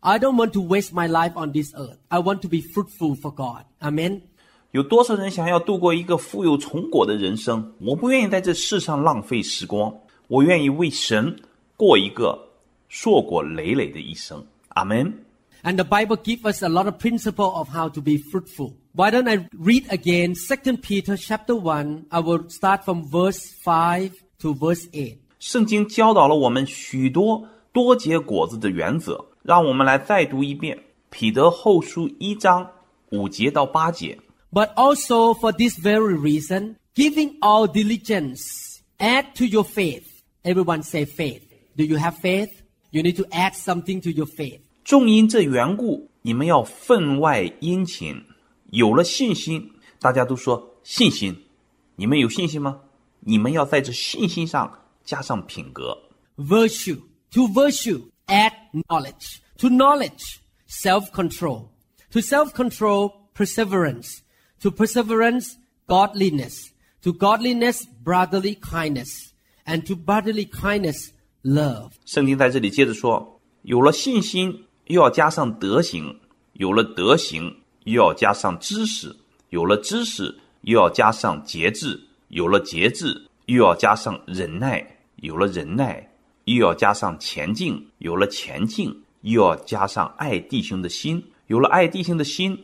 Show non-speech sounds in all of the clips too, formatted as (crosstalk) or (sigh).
I don't want to waste my life on this earth. I want to be fruitful for God. Amen. 有多少人想要度过一个富有成果的人生？我不愿意在这世上浪费时光，我愿意为神过一个硕果累累的一生。阿门。 And the Bible gives us a lot of principle of how to be fruitful. Why don't I read again 2 Peter chapter 1? I will start from verse 5 to verse 8. 圣经教导了我们许多多结果子的原则， 让我们来再读一遍《彼得后书》一章五节到八节。But also for this very reason, giving all diligence, add to your faith. Everyone say faith. Do you have faith? You need to add something to your faith. 正因这缘故，你们要分外殷勤。有了信心，大家都说信心，你们有信心吗？你们要在这信心上加上品格。Virtue. To virtue, add knowledge. To knowledge, self-control. To self-control, perseverance. To perseverance, godliness. To godliness, brotherly kindness. And to brotherly kindness, love. 圣经在这里接着说，有了信心，又要加上德行；有了德行，又要加上知识；有了知识，又要加上节制；有了节制，又要加上忍耐；有了忍耐，又要加上前进；有了前进，又要加上爱弟兄的心；有了爱弟兄的心，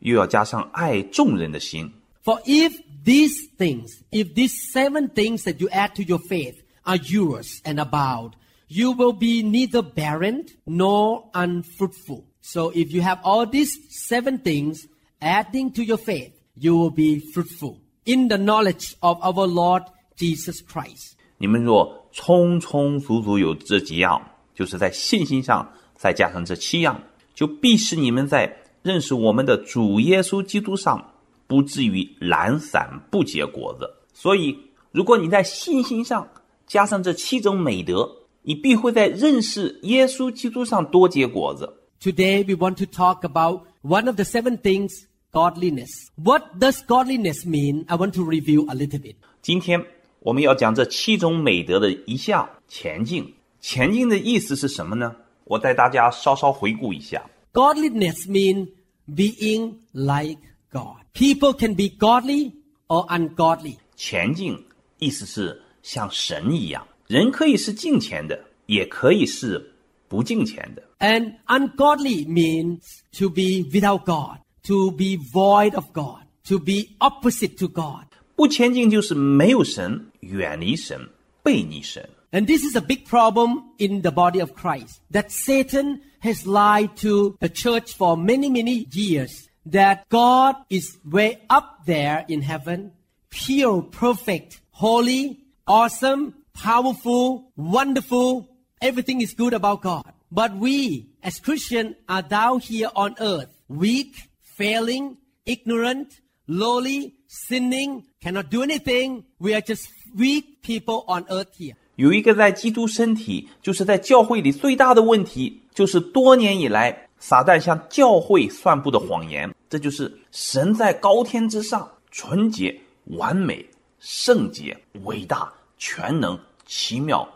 又要加上爱众人的心。 For if these things, if these seven things that you add to your faith are yours and abound, you will be neither barren nor unfruitful. So if you have all these seven things adding to your faith, you will be fruitful in the knowledge of our Lord Jesus Christ. 你们若 充充足足有这几样，就是在信心上再加上这七样，就必使你们在认识我们的主耶稣基督上，不至于懒散不结果子。所以，如果你在信心上加上这七种美德，你必会在认识耶稣基督上多结果子。Today we want to talk about one of the seven things, godliness. What does godliness mean? I want to review a little bit. 今天我们要讲这七种美德的一项前进。前进的意思是什么呢？我带大家稍稍回顾一下。 Godliness means being like God. People can be godly or ungodly. 前进意思是像神一样，人可以是敬虔的，也可以是不敬虔的。 And ungodly means to be without God, to be void of God, to be opposite to God. 不前进就是没有神，远离神，背逆神。 And this is a big problem in the body of Christ that Satan has lied to the church for many, many years that God is way up there in heaven, pure, perfect, holy, awesome, powerful, wonderful. Everything is good about God. But we as Christians are down here on earth, weak, failing, ignorant, lowly, sinning, cannot do anything. We are just weak people on earth here. 有一个在基督身体，就是在教会里最大的问题，就是多年以来撒旦向教会散布的谎言。这就是神在高天之上，纯洁、完美、圣洁、伟大、全能、奇妙、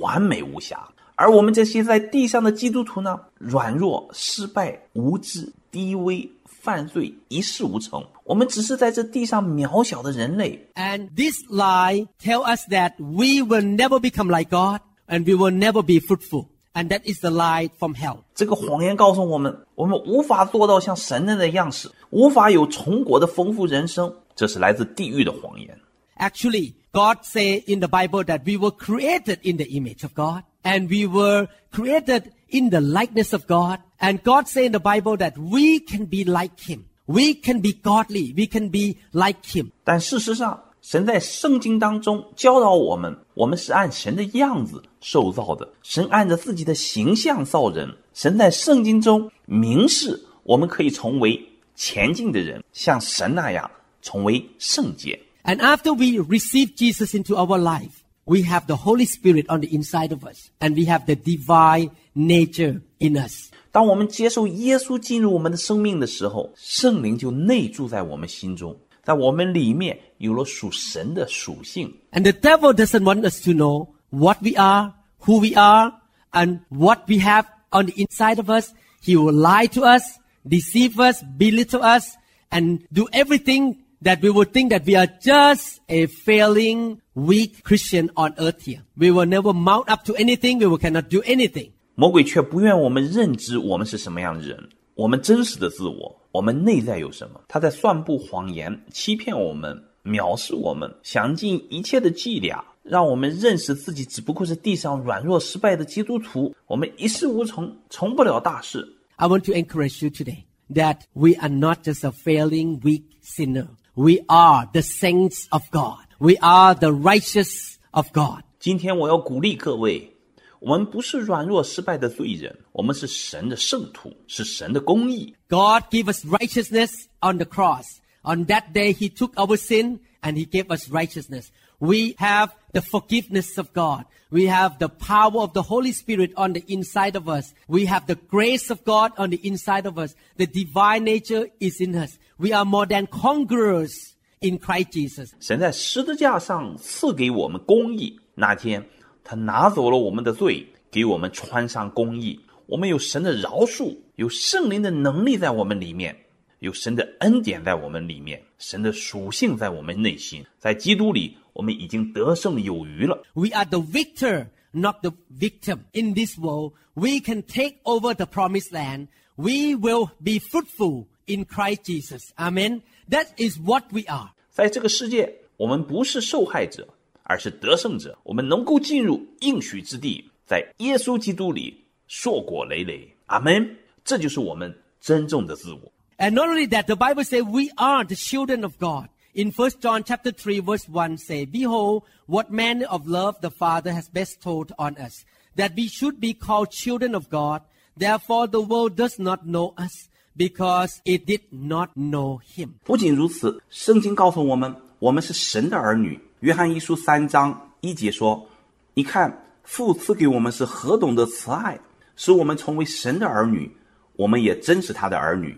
完美无瑕。而我们这些在地上的基督徒呢，软弱、失败、无知、低微、犯罪，一事无成。我们只是在这地上渺小的人类， And this lie tell us that we will never become like God and we will never be fruitful. And that is the lie from hell. 这个谎言告诉我们，我们无法做到像神人的样式，无法有成果的丰富人生，这是来自地狱的谎言。 Actually, God say in the Bible that we were created in the image of God and we were created in the likeness of God. And God say in the Bible that we can be like Him. We can be godly. We can be like Him. 但事实上，神在圣经当中教导我们，我们是按神的样子受造的，神按着自己的形象造人。神在圣经中明示，我们可以成为 前进的人，像神那样成为圣洁。 And after we receive Jesus into our life, we have the Holy Spirit on the inside of us, and we have the divine nature in us. 当我们接受耶稣进入我们的生命的时候，圣灵就内住在我们心中，在我们里面有了属神的属性。 And the devil doesn't want us to know what we are, who we are, and what we have on the inside of us. He will lie to us, deceive us, belittle us, and do everything that we would think that we are just a failing, weak Christian on earth here. We will never mount up to anything. We will cannot do anything. 魔鬼却不愿我们认知我们是什么样的人，我们真实的自我，我们内在有什么。他在散布谎言，欺骗我们，藐视我们，想尽一切的伎俩，让我们认识自己只不过是地上软弱失败的基督徒，我们一事无成，成不了大事。 I want to encourage you today that we are not just a failing, weak sinner. We are the saints of God. We are the righteous of God. 今天我要鼓励各位，我们不是软弱失败的罪人，我们是神的圣徒，是神的公义。 God gave us righteousness on the cross. On that day, He took our sin and He gave us righteousness. We have the forgiveness of God. We have the power of the Holy Spirit on the inside of us. We have the grace of God on the inside of us. The divine nature is in us. We are more than conquerors in Christ Jesus. 神在十字架上赐给我们公义，那天他拿走了我们的罪，给我们穿上公义。我们有神的饶恕，有圣灵的能力在我们里面，有神的恩典在我们里面，神的属性在我们内心。在基督里，我们已经得胜有余了。We are the victor, not the victim. In this world, we can take over the promised land. We will be fruitful in Christ Jesus. Amen. That is what we are. 在这个世界，我们不是受害者，而是得胜者。我们能够进入应许之地，在耶稣基督里硕果累累。阿门。这就是我们真正的自我。 And not only that, the Bible says we are the children of God. In 1 John chapter 3 verse 1 say, Behold, what manner of love the Father has bestowed on us, that we should be called children of God. Therefore the world does not know us, because it did not know him. 不仅如此，圣经告诉我们，我们是神的儿女。约翰一书三章一节说：“你看，父赐给我们是何等的慈爱，使我们成为神的儿女，我们也真是他的儿女。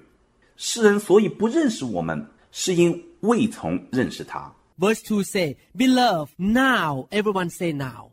世人所以不认识我们，是因未曾认识他。 Verse 2 say, Beloved, now, everyone say now.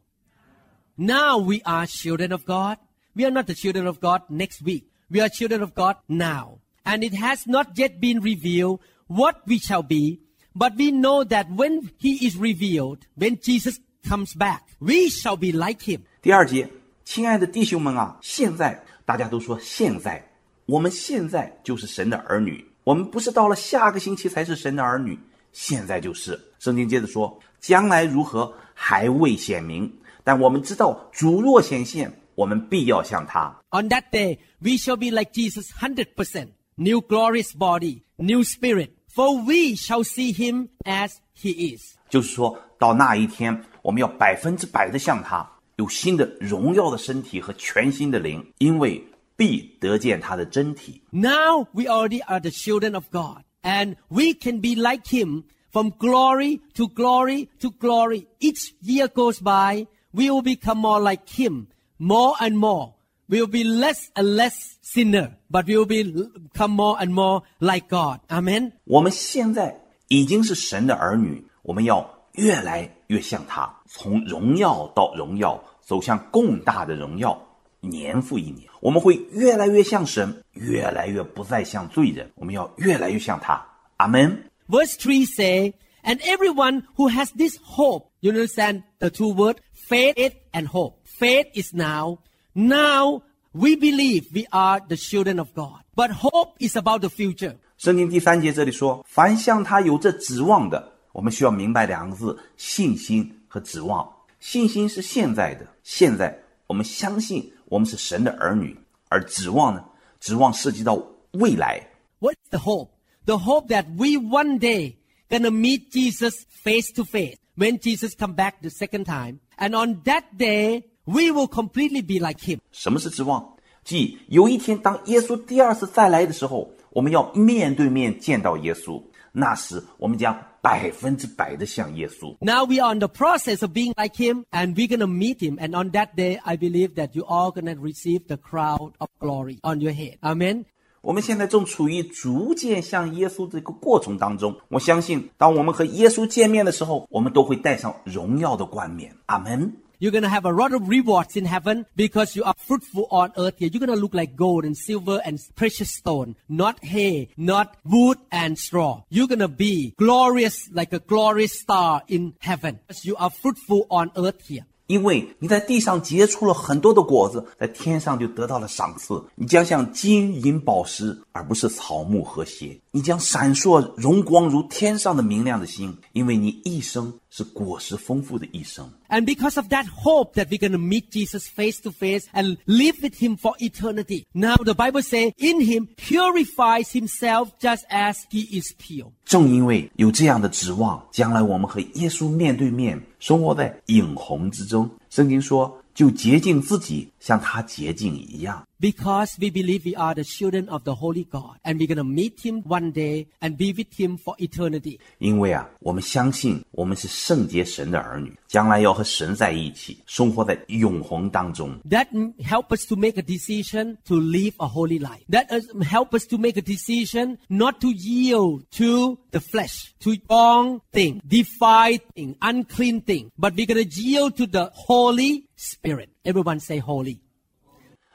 Now we are children of God. We are not the children of God next week. We are children of God now. And it has not yet been revealed what we shall be, but we know that when He is revealed, when Jesus comes back, we shall be like Him. 第二节，亲爱的弟兄们啊，现在大家都说现在，我们现在就是神的儿女，我们不是到了下个星期才是神的儿女，现在就是。圣经接着说，将来如何还未显明，但我们知道主若显现，我们必要像他。On that day, we shall be like Jesus 100%. New glorious body, new spirit. For we shall see Him as He is. 就是说到那一天，我们要百分之百的像他，有新的荣耀的身体和全新的灵，因为必得见他的真体。 Now we already are the children of God, and we can be like Him from glory to glory to glory. Each year goes by, we will become more like Him, more and more. We will be less and less sinner, but we will be become more and more like God. Amen. 我们现在已经是神的儿女，我们要越来越像他，从荣耀到荣耀，走向更大的荣耀，年复一年，我们会越来越像神，越来越不再像罪人，我们要越来越像他。阿门。 Verse 3 say, and everyone who has this hope, you understand the two words, faith and hope. Faith is now. Now we believe we are the children of God. But hope is about the future. 圣经第三节这里说：“凡向他有这指望的，我们需要明白两个字：信心和指望。信心是现在的，现在我们相信我们是神的儿女；而指望呢，指望涉及到未来。 What's the hope? The hope that we one day gonna meet Jesus face to face when Jesus come back the second time. And on that day, we will completely be like him. 什么是指望？即有一天，当耶稣第二次再来的时候，我们要面对面见到耶稣，那时我们将百分之百的像耶稣。Now we are in the process of being like him and we're gonna meet him. And on that day, I believe that you all gonna receive the crown of glory on your head. Amen. 我们现在正处于逐渐向耶稣这个过程当中。我相信，当我们和耶稣见面的时候，我们都会戴上荣耀的冠冕。阿门。You're going to have a lot of rewards in heaven because you are fruitful on earth here. You're going to look like gold and silver and precious stone, not hay, not wood and straw. You're going to be glorious like a glorious star in heaven because you are fruitful on earth here. 因为你在地上结出了很多的果子，在天上就得到了赏赐。你将像金银宝石，而不是草木和谐。你将闪烁荣光如天上的明亮的星，因为你一生 是果实丰富的一生。And because of that hope that we're going to meet Jesus face to face and live with him for eternity. Now the Bible says in him purifies himself just as he is pure. 正因为有这样的指望，将来我们和耶稣面对面，生活在影红之中。圣经说，就洁净自己，像他洁净一样。Because we believe we are the children of the Holy God and we're going to meet him one day and be with him for eternity. 因为啊，我们相信我们是圣洁神的儿女，将来要和神在一起，生活在永恒当中。 That mm, help us to make a decision to live a holy life. That is, help us to make a decision not to yield to the flesh, to wrong thing, defiled thing, unclean thing, but we're going to yield to the Holy Spirit. Everyone say holy.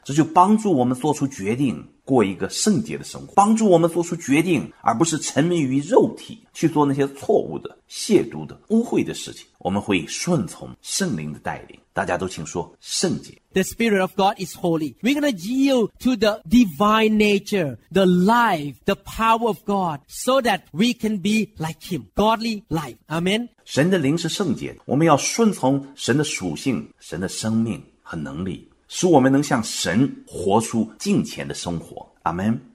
这就帮助我们做出决定， 过一个圣洁的生活，帮助我们做出决定，而不是沉迷于肉体，去做那些错误的、亵渎的、污秽的事情。我们会顺从圣灵的带领。大家都请说圣洁。The Spirit of God is holy. We're going to yield to the divine nature, the life, the power of God, so that we can be like Him. Godly life. Amen. 神的灵是圣洁的，我们要顺从神的属性、神的生命和能力，使我们能向神活出敬虔的生活。阿门。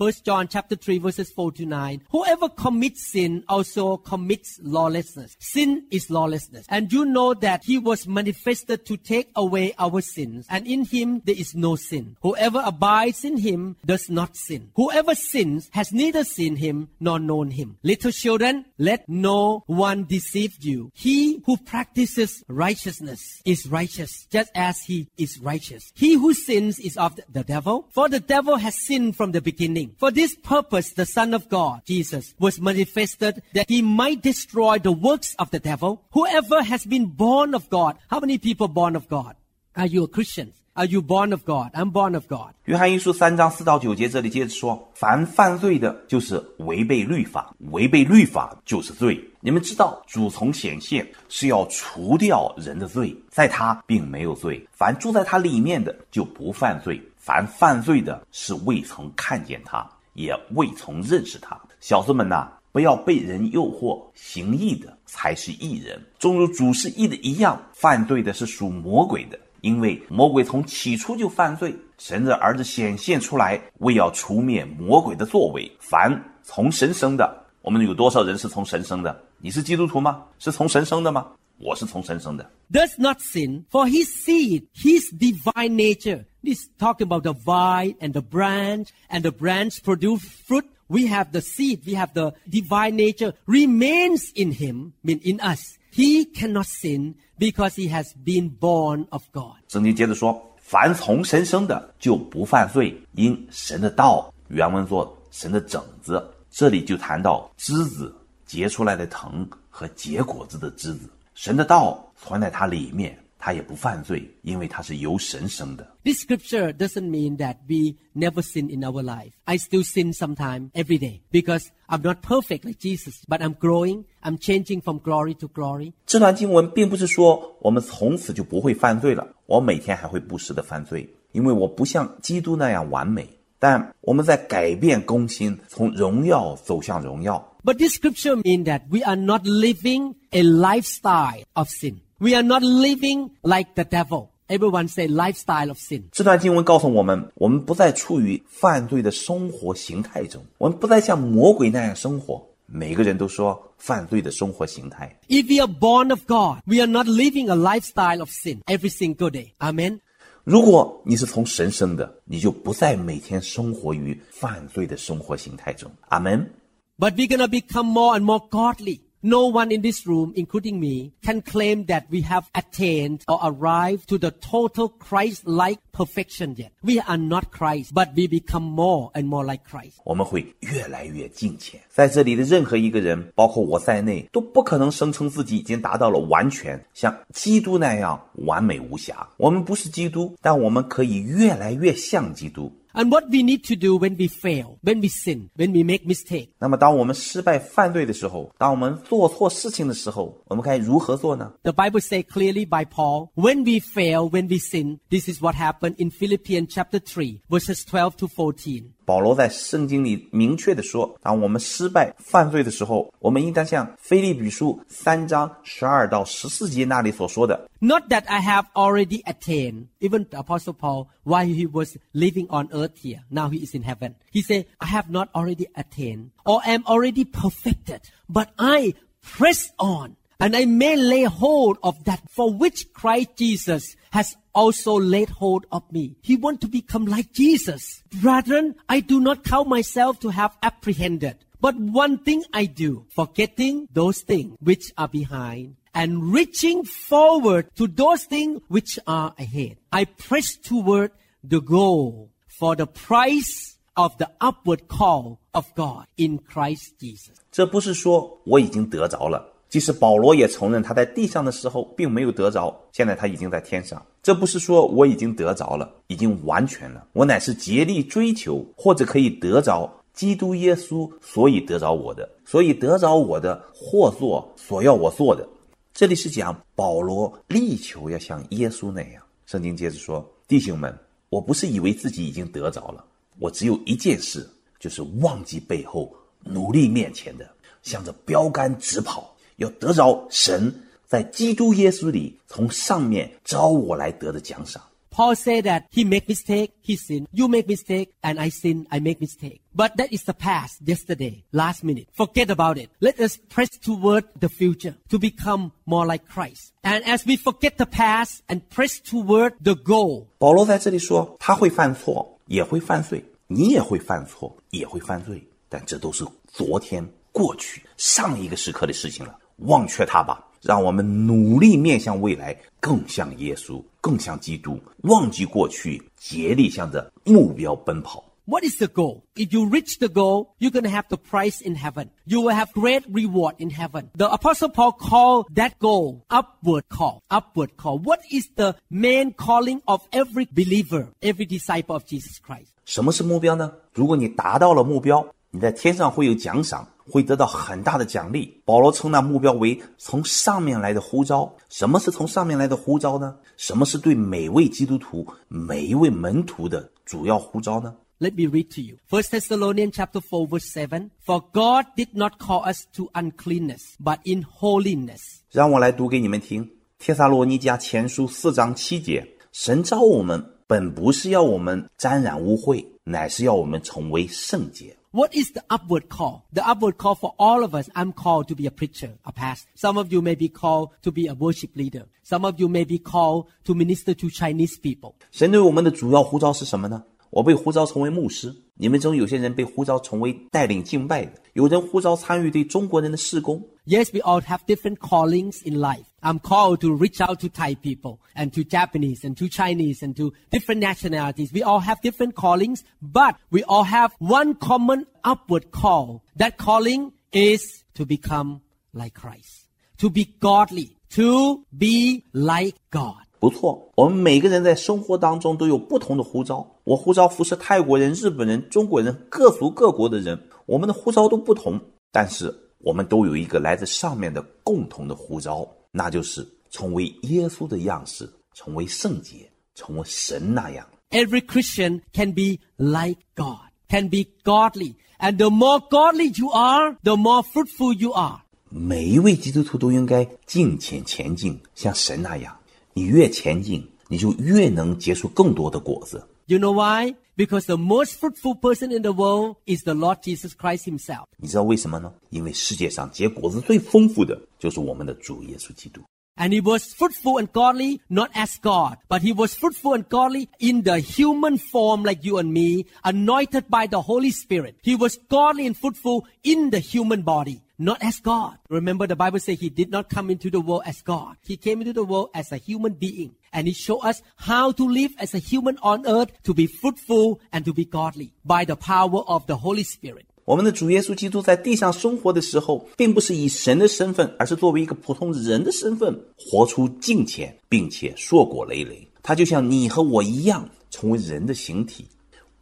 First John chapter 3 verses 4 to 9. Whoever commits sin also commits lawlessness. Sin is lawlessness. And you know that he was manifested to take away our sins. And in him there is no sin. Whoever abides in him does not sin. Whoever sins has neither seen him nor known him. Little children, let no one deceive you. He who practices righteousness is righteous just as he is righteous. He who sins is of the devil. For the devil has sinned from the beginning. For this purpose, the Son of God, Jesus, was manifested that he might destroy the works of the devil. Whoever has been born of God. How many people born of God? Are you a Christian? Are you born of God? I'm born of God. 约翰一书三章四到九节，这里接着说：凡犯罪的，就是违背律法；违背律法就是罪。你们知道，主从显现是要除掉人的罪，在他并没有罪。凡住在他里面的，就不犯罪； 凡犯罪的，是未曾看见他，也未曾认识他。小子们呐、不要被人诱惑，行义的才是义人。正如主是义的一样，犯罪的是属魔鬼的。因为魔鬼从起初就犯罪，神的儿子显现出来，为要除灭魔鬼的作为。凡从神生的，我们有多少人是从神生的？你是基督徒吗？是从神生的吗？我是从神生的。 does not sin, for his seed, his divine nature. This talking about the vine and the branch, and the branch produce fruit. We have the seed, we have the divine nature remains in him, mean in us. He cannot sin because he has been born of God. 圣经接着说：凡从神生的，就不犯罪，因神的道。原文作神的种子，这里就谈到枝子结出来的藤和结果子的枝子。 神的道存在它里面，它也不犯罪，因为它是由神生的。This scripture doesn't mean that we never sin in our life. I still sin sometime every day because I'm not perfect like Jesus, but I'm growing. I'm changing from glory to glory. 这段经文并不是说我们从此就不会犯罪了，我每天还会不时的犯罪，因为我不像基督那样完美。但我们在改变更新，从荣耀走向荣耀。 But this scripture means that we are not living a lifestyle of sin. We are not living like the devil. Everyone say lifestyle of sin. 这段经文告诉我们，我们不再处于犯罪的生活形态中，我们不再像魔鬼那样生活。每个人都说犯罪的生活形态。 If we are born of God, we are not living a lifestyle of sin every single day. Amen. 如果你是从神生的，你就不再每天生活于犯罪的生活形态中。阿门。But we're gonna become more and more godly. No one in this room, including me, can claim that we have attained or arrived to the total Christ-like perfection yet. We are not Christ, but we become more and more like Christ. 我们会越来越敬虔。在这里的任何一个人，包括我在内，都不可能声称自己已经达到了完全，像基督那样完美无瑕。我们不是基督，但我们可以越来越像基督。 And what we need to do when we fail, when we sin, when we make mistake, 那么，当我们失败犯罪的时候，当我们做错事情的时候，我们该如何做呢？ the Bible says clearly by Paul, when we fail, when we sin, this is what happened in Philippians chapter 3, verses 12 to 14. 保罗在圣经里明确的说，当我们失败犯罪的时候，我们应当像腓立比书三章十二到十四节那里所说的， Not that I have already attained. Even the Apostle Paul, while he was living on earth here, now he is in heaven. He said, I have not already attained or am already perfected, but I press on and I may lay hold of that for which Christ Jesus has also laid hold of me. He want to become like Jesus. Brethren, I do not count myself to have apprehended. But one thing I do, forgetting those things which are behind and reaching forward to those things which are ahead. I press toward the goal for the price of the upward call of God in Christ Jesus. 这不是说我已经得着了。 即使保罗也承认他在地上的时候并没有得着，现在他已经在天上。这不是说我已经得着了，已经完全了。我乃是竭力追求，或者可以得着基督耶稣，所以得着我的，所以得着我的，或做所要我做的。这里是讲保罗力求要像耶稣那样。圣经接着说：“弟兄们，我不是以为自己已经得着了，我只有一件事，就是忘记背后，努力面前的，向着标杆直跑，要得着神在基督耶稣里从上面招我来得的奖赏。” Paul said that he make mistake, he sin. You make mistake, and I sin, I make mistake. But that is the past, yesterday, last minute. Forget about it. Let us press toward the future to become more like Christ. And as we forget the past and press toward the goal, 保罗在这里说，他会犯错，也会犯罪，你也会犯错，也会犯罪，但这都是昨天、过去、上一个时刻的事情了， 忘却它吧。让我们努力面向未来，更像耶稣，更像基督，忘记过去，竭力向着目标奔跑。 what is the goal? If you reach the goal, you're going to have the prize in heaven. You will have great reward in heaven. The apostle Paul called that goal upward call, upward call. What is the main calling of every believer, every disciple of Jesus Christ? 什么是目标呢？如果你达到了目标，你在天上会有奖赏， 会得到很大的奖励。保罗称那目标为从上面来的呼召。什么是从上面来的呼召呢？什么是对每位基督徒、每一位门徒的主要呼召呢？Let me read to you. 1 Thessalonians chapter 4 verse 7. For God did not call us to uncleanness, but in holiness. 让我来读给你们听，《帖撒罗尼迦前书》四章七节：神召我们，本不是要我们沾染污秽，乃是要我们成为圣洁。What is the upward call? The upward call for all of us. I'm called to be a preacher, a pastor. Some of you may be called to be a worship leader. Some of you may be called to minister to Chinese people. 神对我们的主要呼召是什么呢？我被呼召成为牧师，你们中有些人被呼召成为带领敬拜的，有人呼召参与对中国人的事工。 Yes, we all have different callings in life. I'm called to reach out to Thai people and to Japanese and to Chinese and to different nationalities. We all have different callings, but we all have one common upward call. That calling is to become like Christ, to be godly, to be like God. 不错，我们每个人在生活当中都有不同的呼召。我呼召服侍泰国人、日本人、中国人，各族各国的人，我们的呼召都不同，但是 我们都有一个来自上面的共同的呼召，那就是成为耶稣的样式，成为圣洁，成为神那样。Every Christian can be like God, can be godly. And the more godly you are, the more fruitful you are. 每一位基督徒都应该敬虔前进，像神那样。你越前进，你就越能结出更多的果子。You know why? Because the most fruitful person in the world is the Lord Jesus Christ Himself. 你知道为什么呢？因为世界上结果子最丰富的就是我们的主耶稣基督。 And he was fruitful and godly not as God, but he was fruitful and godly in the human form like you and me, anointed by the Holy Spirit. He was godly and fruitful in the human body not as God. Remember, the Bible says he did not come into the world as God. He came into the world as a human being. And he showed us how to live as a human on earth to be fruitful and to be godly by the power of the Holy Spirit. 我们的主耶稣基督在地上生活的时候，并不是以神的身份，而是作为一个普通人的身份，活出敬虔，并且硕果累累。他就像你和我一样，成为人的形体，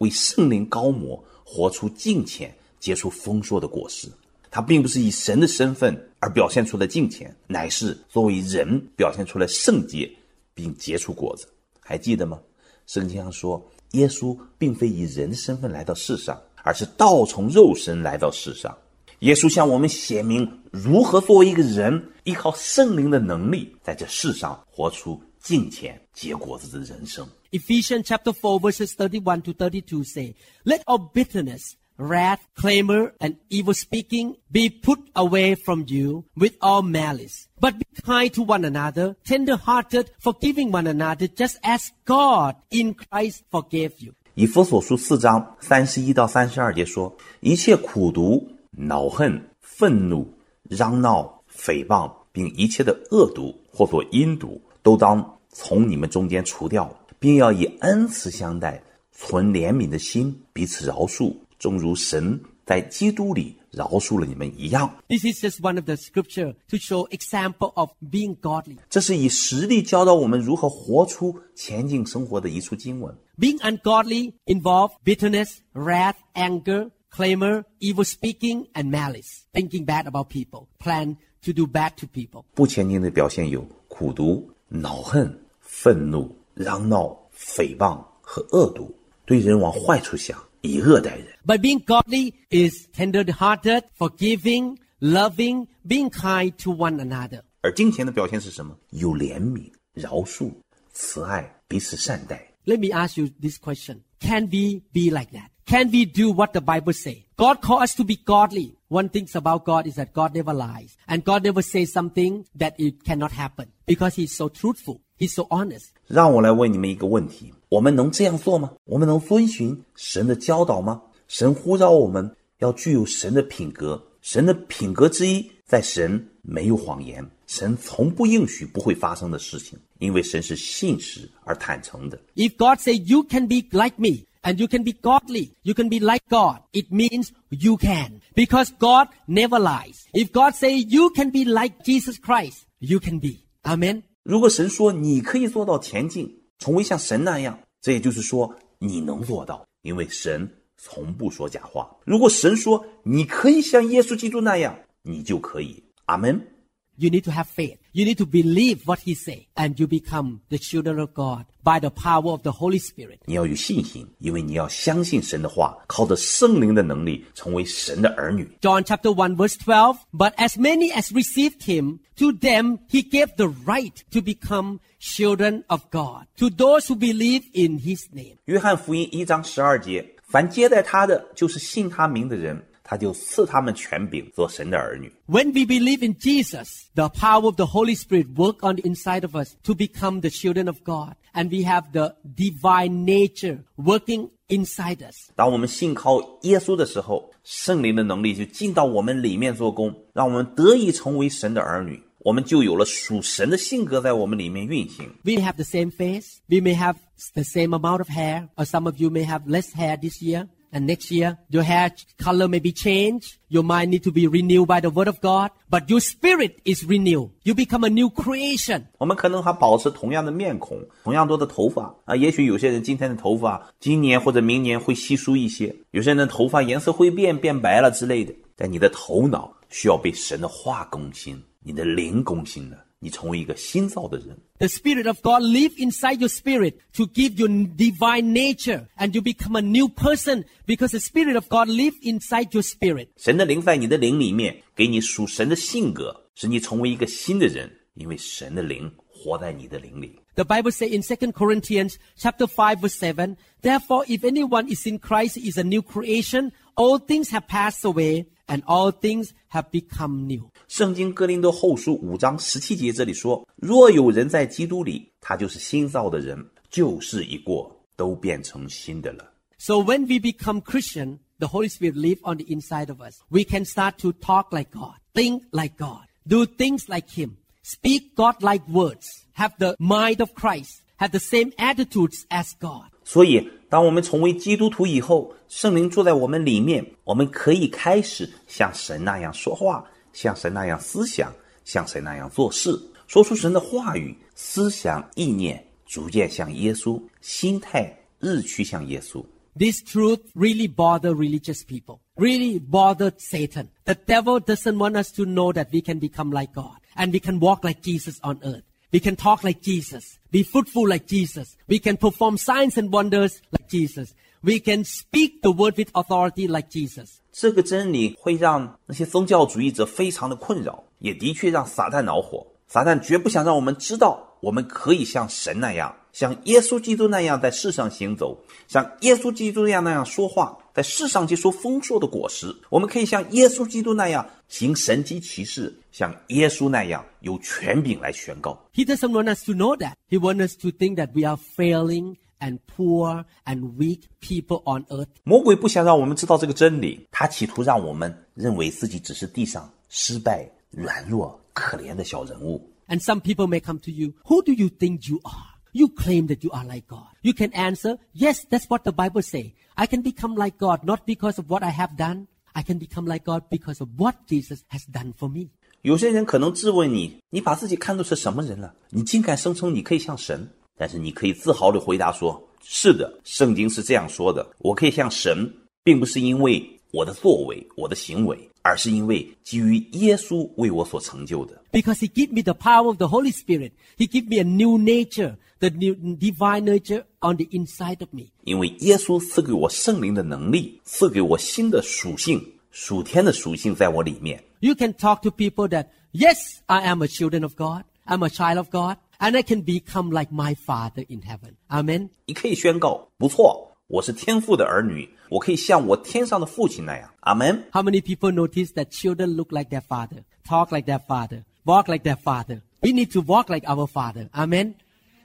为圣灵高摩，活出敬虔，结出丰硕的果实。他并不是以神的身份而表现出了敬虔，乃是作为人表现出了圣洁，并结出果子。还记得吗？圣经上说，耶稣并非以人的身份来到世上，而是道从肉身来到世上。耶稣向我们显明如何作为一个人，依靠圣灵的能力，在这世上活出敬虔、结果子的人生。Ephesians chapter 4 verses 31 to 32 say, Let all bitterness wrath, clamor, and evil speaking be put away from you with all malice. But be kind to one another, tender hearted, forgiving one another, just as God in Christ forgave you. 以佛所书四章三十一到三十二节说：一切苦毒、恼恨、愤怒、嚷闹、诽谤，并一切的恶毒或作阴毒，都当从你们中间除掉，并要以恩慈相待，存怜悯的心，彼此饶恕，正如神在基督里饶恕了你们一样。This is just one of the scripture to show example of being godly. 这是以实力教导我们如何活出前进生活的一处经文。Being ungodly involve bitterness, wrath, anger, clamor, evil speaking, and malice. Thinking bad about people. Plan to do bad to people. 不前进的表现有苦毒、恼恨、愤怒、嚷闹、诽谤和恶毒，对人往坏处想，以恶待人。 But being godly is tender-hearted, forgiving, loving, being kind to one another. 而金钱的表现是什么？有怜悯、饶恕、慈爱，彼此善待。 Let me ask you this question. Can we be like that? Can we do what the Bible say? God called us to be godly. One thing about God is that God never lies. And God never says something that it cannot happen. Because He's so truthful. He's so honest. 让我来问你们一个问题： 我们能这样做吗？我们能遵循神的教导吗？神呼召我们要具有神的品格，神的品格之一，在神没有谎言，神从不应许不会发生的事情，因为神是信实而坦诚的。If God say you can be like me and you can be godly, you can be like God, it means you can. Because God never lies. If God say you can be like Jesus Christ, you can be. Amen. 如果神说你可以做到前进，成为像神那样，这也就是说你能做到，因为神从不说假话。如果神说你可以像耶稣基督那样，你就可以。阿门。 You need to have faith. You need to believe what He say, and you become the children of God by the power of the Holy Spirit. 你要有信心，因为你要相信神的话，靠着圣灵的能力成为神的儿女。 John chapter 1 verse 12. But as many as received him, to them he gave the right to become children of God. To those who believe in his name. 约翰福音一章十二节：凡接待他的，就是信他名的人，他就赐他们权柄，做神的儿女。 When we believe in Jesus, the power of the Holy Spirit work on the inside of us to become the children of God. And we have the divine nature working inside us. 当我们信靠耶稣的时候，圣灵的能力就进到我们里面做工，让我们得以成为神的儿女。 我们就有了属神的性格在我们里面运行。We may have the same face. We may have the same amount of hair. Or some of you may have less hair this year. And next year, your hair color may be changed. Your mind need to be renewed by the word of God. But your spirit is renewed. You become a new creation. 我们可能还保持同样的面孔，同样多的头发啊。也许有些人今天的头发，今年或者明年会稀疏一些；有些人的头发颜色会变，变白了之类的。但你的头脑需要被神的话更新，你的灵更新了，你成为一个新造的人。 The Spirit of God live inside your spirit to give you divine nature and you become a new person because the Spirit of God live inside your spirit. 神的灵在你的灵里面，给你属神的性格，使你成为一个新的人，因为神的灵活在你的灵里。 The Bible says in 2 Corinthians chapter 5 verse 7, Therefore if anyone is in Christ he is a new creation, all things have passed away, and all things have become new. 圣经哥林多后书五章十七节这里说：“若有人在基督里，他就是新造的人，旧事已过，都变成新的了。” So when we become Christian, the Holy Spirit live on the inside of us. We can start to talk like God, think like God, do things like Him, speak God-like words, have the mind of Christ, have the same attitudes as God. 所以，当我们成为基督徒以后，圣灵住在我们里面，我们可以开始像神那样说话， 像神那样思想，像神那样做事，说出神的话语、思想、意念，逐渐像耶稣，心态日趋向耶稣。 This truth really bothered religious people, really bothered Satan. The devil doesn't want us to know that we can become like God and we can walk like Jesus on earth. We can talk like Jesus, be fruitful like Jesus. We can perform signs and wonders like Jesus. We can speak the word with authority like Jesus. 这个真理会让那些宗教主义者非常的困扰，也的确让撒旦恼火。撒旦绝不想让我们知道，我们可以像神那样，像耶稣基督那样在世上行走，像耶稣基督那样那样说话，在世上结出丰硕的果实。我们可以像耶稣基督那样行神迹奇事，像耶稣那样有权柄来宣告。 He doesn't want us to know that. He wants us to think that we are failing and poor and weak people on earth. 魔鬼不想让我们知道这个真理，他企图让我们认为自己只是地上失败、软弱、可怜的小人物。 And some people may come to you, who do you think you are? You claim that you are like God. You can answer, yes, that's what the Bible say. I can become like God not because of what I have done. I can become like God because of what Jesus has done for me. 有些人可能质问你：你把自己看作是什么人了？你竟敢声称你可以像神？ 但是你可以自豪地回答说：是的，圣经是这样说的。我可以像神，并不是因为我的作为、我的行为，而是因为基于耶稣为我所成就的。Because He give me the power of the Holy Spirit. He give me a new nature, the new divine nature on the inside of me. 因为耶稣赐给我圣灵的能力，赐给我新的属性，属天的属性在我里面。You can talk to people that, yes, I am a children of God. I'm a child of God. And I can become like my Father in heaven. Amen. 你可以宣告：不错，我是天父的儿女，我可以像我天上的父亲那样。阿门。 How many people notice that children look like their father, talk like their father, walk like their father? We need to walk like our father. Amen.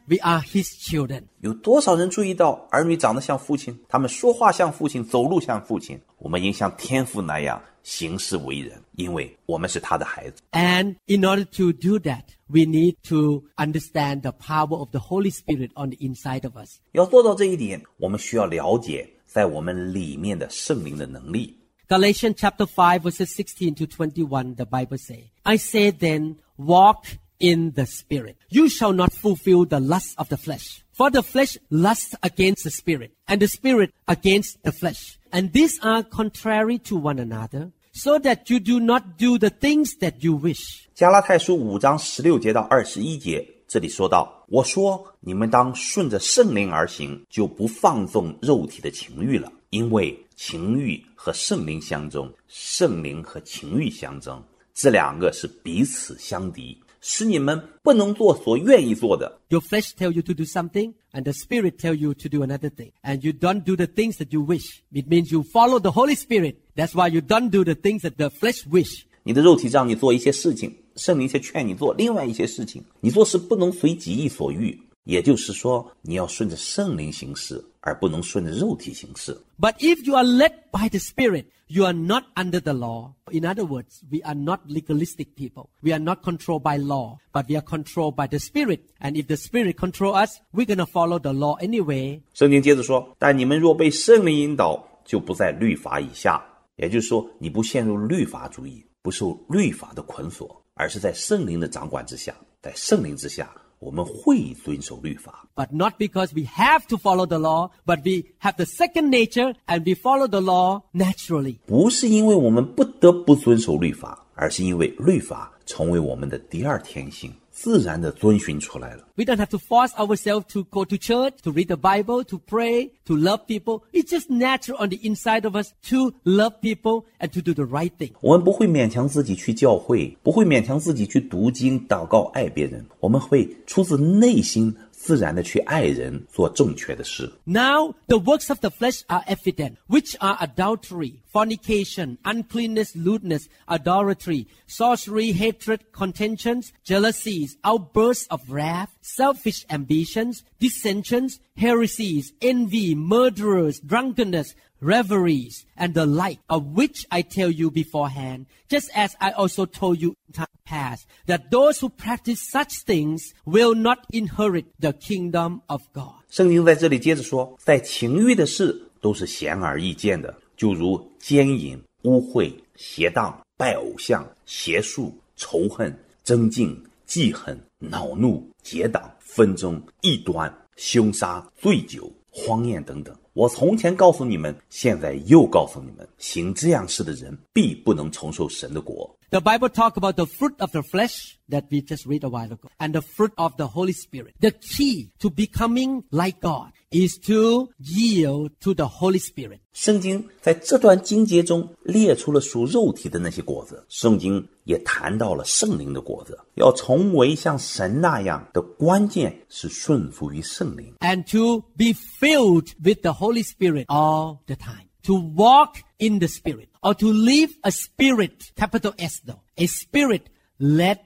We are his children. 有多少人注意到儿女长得像父亲，他们说话像父亲，走路像父亲？我们应像天父那样行事为人，因为我们是他的孩子。 And in order to do that, we need to understand the power of the Holy Spirit on the inside of us. 要做到这一点，我们需要了解在我们里面的圣灵的能力。 Galatians chapter 5 verses 16 to 21, the Bible say, I say then, walk in the Spirit. You shall not fulfill the lust of the flesh. For the flesh lusts against the Spirit, and the Spirit against the flesh. And these are contrary to one another, so that you do not do the things that you wish. 加拉太书五章十六节到二十一节，这里说到：“我说你们当顺着圣灵而行，就不放纵肉体的情欲了，因为情欲和圣灵相争，圣灵和情欲相争，这两个是彼此相敌， 使你们不能做所愿意做的。Your flesh tell you to do something, and the Spirit tell you to do another thing. And you don't do the things that you wish. It means you follow the Holy Spirit. That's why you don't do the things that the flesh wish. 你的肉体让你做一些事情，圣灵却劝你做另外一些事情。你做事不能随己意所欲，也就是说，你要顺着圣灵行事，而不能顺着肉体行事。 But if you are led by the Spirit, you are not under the law. In other words, we are not legalistic people. We are not controlled by law, but we are controlled by the Spirit. And if the Spirit control us, we're gonna follow the law anyway. 圣经接着说：“但你们若被圣灵引导，就不在律法以下。”也就是说，你不陷入律法主义，不受律法的捆锁，而是在圣灵的掌管之下。在圣灵之下， 我们会遵守律法， But not because we have to follow the law, but we have the second nature and we follow the law naturally. 不是因为我们不得不遵守律法，而是因为律法成为我们的第二天性， 自然的遵循出来了。We don't have to force ourselves to go to church, to read the Bible, to pray, to love people. It's just natural on the inside of us to love people and to do the right thing. 我们不会勉强自己去教会，不会勉强自己去读经、祷告、爱别人。我们会出自内心自然的去爱人，做正确的事。 Now the works of the flesh are evident, which are adultery, fornication, uncleanness, lewdness, idolatry, sorcery, hatred, contentions, jealousies, outbursts of wrath, selfish ambitions, dissensions, heresies, envy, murderers, drunkenness, Reveries and the like, of which I tell you beforehand, just as I also told you in time past, that those who practice such things will not inherit the kingdom of God. 圣经在这里接着说，在情欲的事都是显而易见的，就如奸淫、污秽、邪荡、拜偶像、邪术、仇恨、争竞、记恨、恼怒、结党、纷争、异端、凶杀、醉酒、荒宴等等。我从前告诉你们，现在又告诉你们，行这样事的人必不能承受神的国。The Bible talk about the fruit of the flesh that we just read a while ago and the fruit of the Holy Spirit. The key to becoming like God is to yield to the Holy Spirit. 圣经在这段经节中列出了属肉体的那些果子，圣经也谈到了圣灵的果子。要成为像神那样的关键是顺服于圣灵， and to be filled with the Holy Spirit all the time. To walk in the Spirit or to live a spirit, capital S though, a spirit led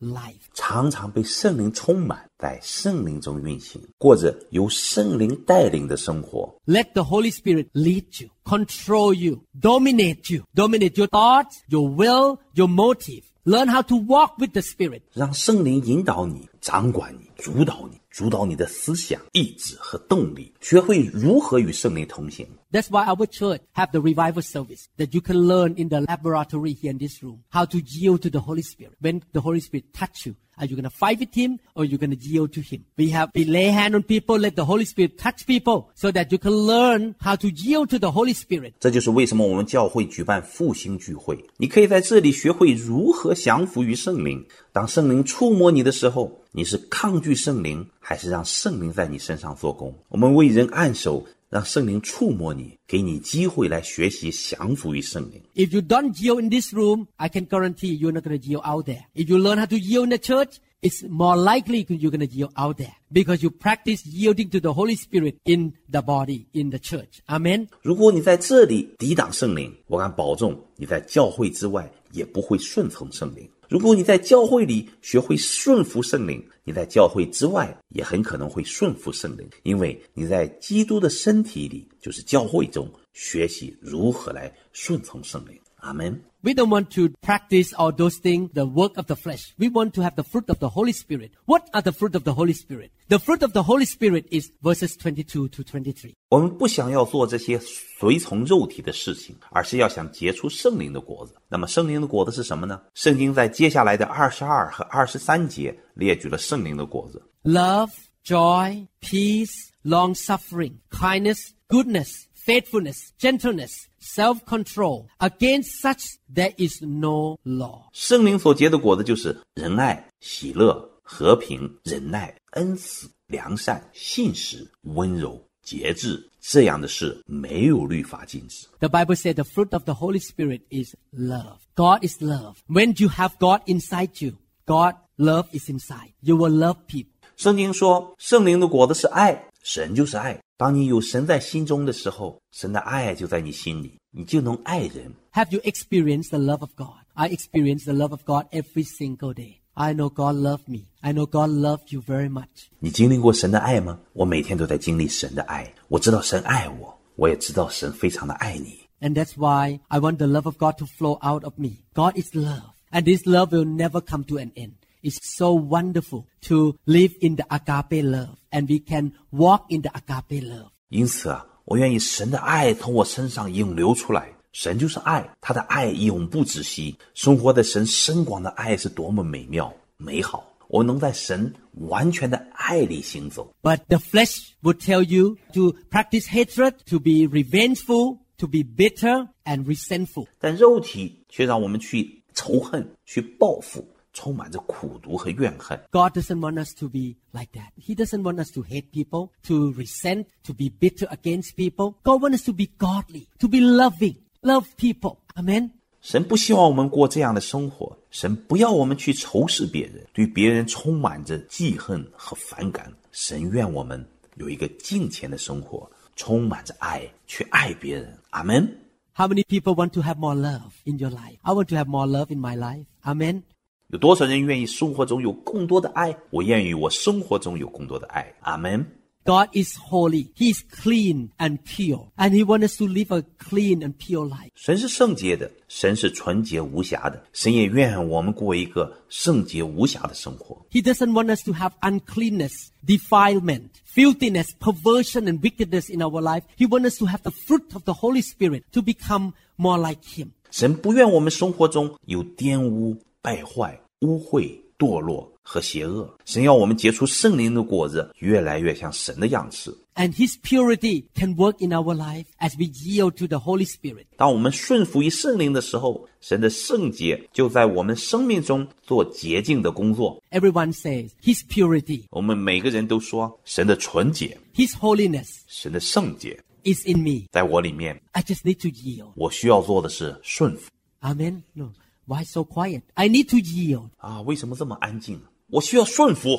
life. 常常被圣灵充满，在圣灵中运行，过着由圣灵带领的生活。 Let the Holy Spirit lead you, control you, dominate you, dominate your thoughts, your will, your motive. Learn how to walk with the Spirit. 让圣灵引导你、掌管你、主导你，主导你的思想、意志和动力，学会如何与圣灵同行。 That's why our church have the revival service that you can learn in the laboratory here in this room how to yield to the Holy Spirit. When the Holy Spirit touch you, are you going to fight with Him or you going to yield to Him? We have we lay hand on people, let the Holy Spirit touch people so that you can learn how to yield to the Holy Spirit. 这就是为什么我们教会举办复兴聚会。你可以在这里学会如何降服于圣灵。当圣灵触摸你的时候，你是抗拒圣灵，还是让圣灵在你身上做工？我们为人按手， 让圣灵触摸你，给你机会来学习降服于圣灵。If you don't yield in this room, I can guarantee you're not going to yield out there. If you learn how to yield in the church, it's more likely you're going to yield out there because you practice yielding to the Holy Spirit in the body, in the church. Amen. 如果你在这里抵挡圣灵，我敢保证你在教会之外也不会顺从圣灵。如果你在教会里学会顺服圣灵，你在教会之外也很可能会顺服圣灵，因为你在基督的身体里，就是教会中学习如何来顺从圣灵。阿门。We don't want to practice all those things, the work of the flesh. We want to have the fruit of the Holy Spirit. What are the fruit of the Holy Spirit? The fruit of the Holy Spirit is verses 22 to 23. 我们不想要做这些随从肉体的事情，而是要想结出圣灵的果子。那么圣灵的果子是什么呢？圣经在接下来的二十二和二十三节列举了圣灵的果子。 Love, joy, peace, long suffering, kindness, goodness, faithfulness, gentleness, self control. Against such there is no law. 圣灵所结的果子就是仁爱、喜乐、和平、忍耐、恩慈、良善、信实、温柔、节制。这样的事没有律法禁止。 The Bible said the fruit of the Holy Spirit is love. God is love. When you have God inside you, God love is inside. You will love people. 圣经说，圣灵的果子是爱，神就是爱。 当你有神在心中的时候，神的爱就在你心里，你就能爱人。 Have you experienced the love of God? I experience the love of God every single day. I know God loved me. I know God loved you very much. 你经历过神的爱吗？我每天都在经历神的爱，我知道神爱我，我也知道神非常的爱你。 And that's why I want the love of God to flow out of me. God is love. And this love will never come to an end. It's so wonderful to live in the agape love. And we can walk in the agape love. 因此啊，我愿意神的爱从我身上涌流出来。神就是爱，他的爱永不止息。生活在神深广的爱是多么美妙美好！我能在神完全的爱里行走。 But the flesh would tell you to practice hatred, to be revengeful, to be bitter and resentful. 但肉体却让我们去仇恨、去报复， 充满着苦毒和怨恨。 God doesn't want us to be like that. He doesn't want us to hate people, to resent, to be bitter against people. God wants us to be godly, to be loving, love people. Amen. 神不希望我们过这样的生活， 神不要我们去仇视别人，对别人充满着记恨和反感。神愿我们有一个敬虔的生活，充满着爱，去爱别人。阿门。 How many people want to have more love in your life? I want to have more love in my life. Amen. 有多少人愿意生活中有更多的爱？我愿意我生活中有更多的爱。阿门。 God is holy. He is clean and pure. And He wants us to live a clean and pure life. 神是圣洁的，神是纯洁无瑕的，神也愿我们过一个圣洁无瑕的生活。 He doesn't want us to have uncleanness, defilement, filthiness, perversion, and wickedness in our life. He wants us to have the fruit of the Holy Spirit to become more like Him. 神不愿我们生活中有玷污、 败坏、污秽、堕落和邪恶。神要我们结出圣灵的果子，越来越像神的样式。 And His purity can work in our life as we yield to the Holy Spirit. 当我们顺服于圣灵的时候，神的圣洁就在我们生命中做洁净的工作。 Everyone says His purity, 我们每个人都说，神的纯洁、 His holiness 神的圣洁 is in me. 在我里面。 I just need to yield. 我需要做的是顺服 Amen. No. Why so quiet? I need to yield. 啊！为什么这么安静呢？我需要顺服。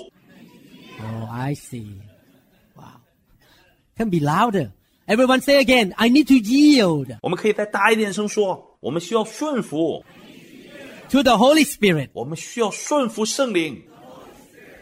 Oh, I see. Wow. Can be louder. Everyone say again, I need to yield 我们可以再大一点声说，我们需要顺服， to the Holy Spirit. 我们需要顺服圣灵。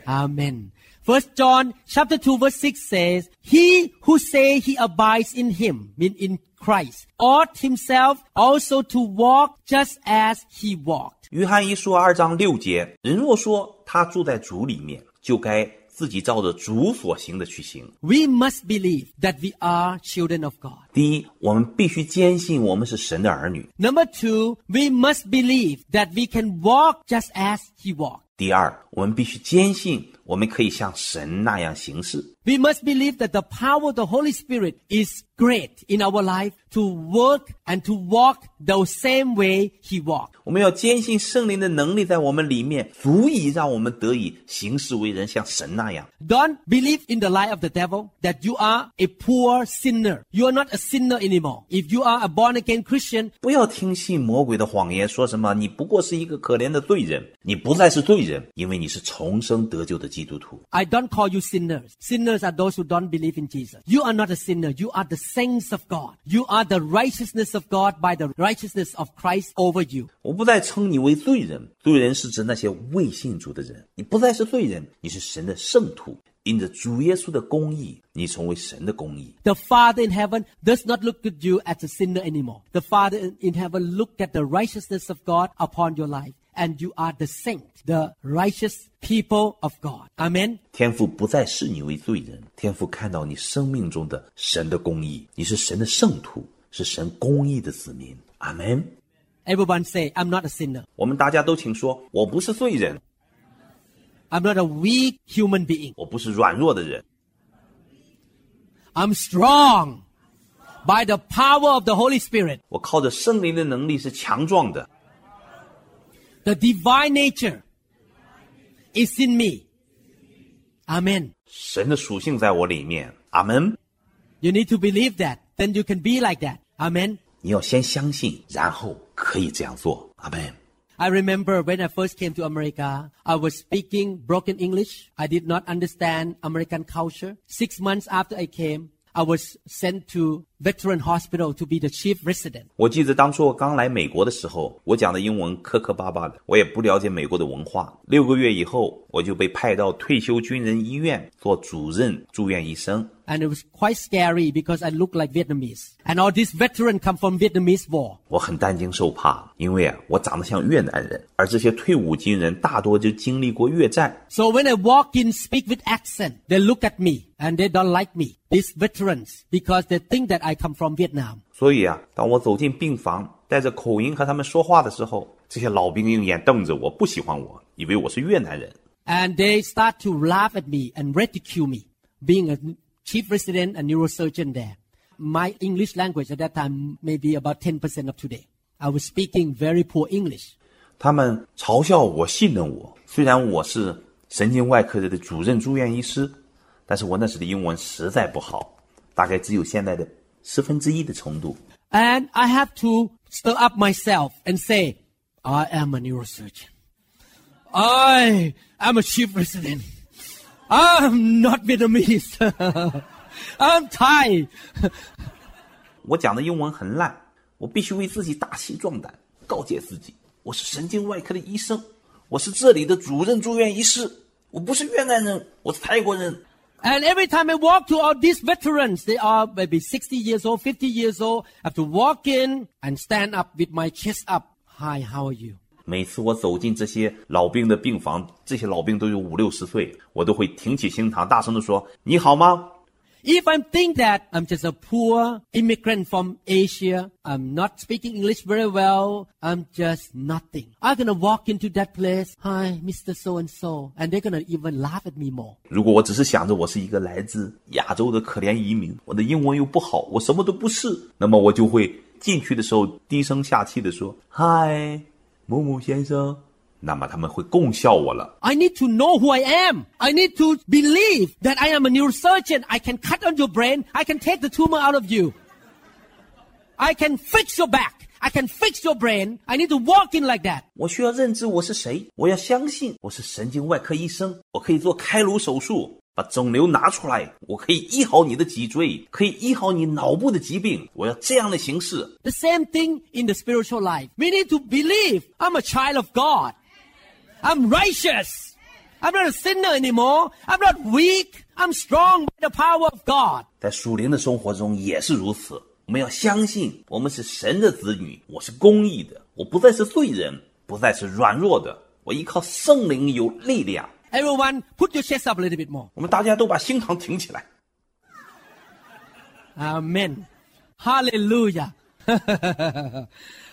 Amen. First John chapter 2 verse 6 says, He who say he abides in him, mean in Christ, ought himself also to walk just as he walked. 约翰一书二章六节，人若说他住在主里面，就该自己照着主所行的去行。 We must believe that we are children of God. 第一，我们必须坚信我们是神的儿女； Number two, we must believe that we can walk just as he walked. 第二，我们必须坚信 我们可以像神那样行事。We must believe that the power of the Holy Spirit is great in our life to work and to walk the same way He walked. 我们要坚信圣灵的能力在我们里面，足以让我们得以行事为人，像神那样。 Don't believe in the lie of the devil that you are a poor sinner. You are not a sinner anymore. If you are a born again Christian, 不要听信魔鬼的谎言，说什么你不过是一个可怜的罪人，你不再是罪人，因为你是重生得救的基督徒。 I don't call you sinners. Sinners are those who don't believe in Jesus. You are not a sinner. You are the saints of God. You are the righteousness of God by the righteousness of Christ over you. 我不再称你为罪人，罪人是指那些未信主的人。你不再是罪人，你是神的圣徒， 因着主耶稣的公义，你成为神的公义。 The Father in heaven does not look at you as a sinner anymore. The Father in- in heaven look at the righteousness of God upon your life. And you are the saint, the righteous people of God. Amen. 天父不再视你为罪人，天父看到你生命中的神的公义，你是神的圣徒，是神公义的子民。阿门。 Everyone say, I'm not a sinner. 我们大家都请说，我不是罪人， I'm not a weak human being. 我不是软弱的人， I'm strong by the power of the Holy Spirit. 我靠着圣灵的能力是强壮的。 The divine nature is in me. Amen. 神的属性在我里面。阿门。 You need to believe that. Then you can be like that. Amen. 你要先相信，然后可以这样做。阿门。 I remember when I first came to America, I was speaking broken English. I did not understand American culture. Six months after I came, I was sent to veteran hospital to be the chief resident. 我记得当初我刚来美国的时候，我讲的英文磕磕巴巴的，我也不了解美国的文化。六个月以后，我就被派到退休军人医院做主任住院医生。 And it was quite scary because I looked like Vietnamese. And all these veterans come from Vietnamese war. 我很担惊受怕，因为啊，我长得像越南人，而这些退伍军人大多就经历过越战。 So when I walk in, speak with accent, they look at me and they don't like me. These veterans, because they think that I come from Vietnam. 所以啊，当我走进病房，带着口音和他们说话的时候，这些老兵用眼瞪着我，不喜欢我，以为我是越南人。 And they start to laugh at me and ridicule me, being a chief resident and neurosurgeon there. My English language at that time may be about 10% of today. I was speaking very poor English. 他们嘲笑我，戏弄我。虽然我是神经外科的主任住院医师，但是我那时的英文实在不好，大概只有现在的十分之一的程度。 And I have to stir up myself and say, I am a neurosurgeon. I am a chief resident. I'm not Vietnamese. (laughs) I'm Thai. (laughs) 我讲的英文很烂，我必须为自己打气壮胆，告诫自己，我是神经外科的医生，我是这里的主任住院医师，我不是越南人，我是泰国人。 And every time I walk to all these veterans, they are maybe 60 years old, 50 years old, I have to walk in and stand up with my chest up. Hi, how are you? 每次我走进这些老兵的病房，这些老兵都有五六十岁，我都会挺起胸膛，大声地说：“你好吗？If I think that I'm just a poor immigrant from Asia, I'm not speaking English very well, I'm just nothing. I'm gonna walk into that place, hi, Mr. So and so, and they're gonna even laugh at me more. 如果我只是想着我是一个来自亚洲的可怜移民，我的英文又不好，我什么都不是，那么我就会进去的时候低声下气的说：‘嗨，某某先生。’那么他们会供笑我了。I need to know who I am. I need to believe that I am a neurosurgeon. I can cut on your brain. I can take the tumor out of you. I can fix your back. I can fix your brain. I need to walk in like that. 我需要认知我是谁，我要相信我是神经外科医生，我可以做开颅手术，把肿瘤拿出来，我可以医好你的脊椎，可以医好你脑部的疾病。我要这样的形式。The same thing in the spiritual life. We need to believe I'm a child of God. I'm righteous. I'm not a sinner anymore. I'm not weak. I'm strong by the power of God. 在属灵的生活中也是如此。我们要相信，我们是神的子女，我是公义的，我不再是罪人，不再是软弱的，我依靠圣灵有力量。Everyone, put your chest up a little bit more. 我们大家都把心膛挺起来。 Amen. Hallelujah. (laughs)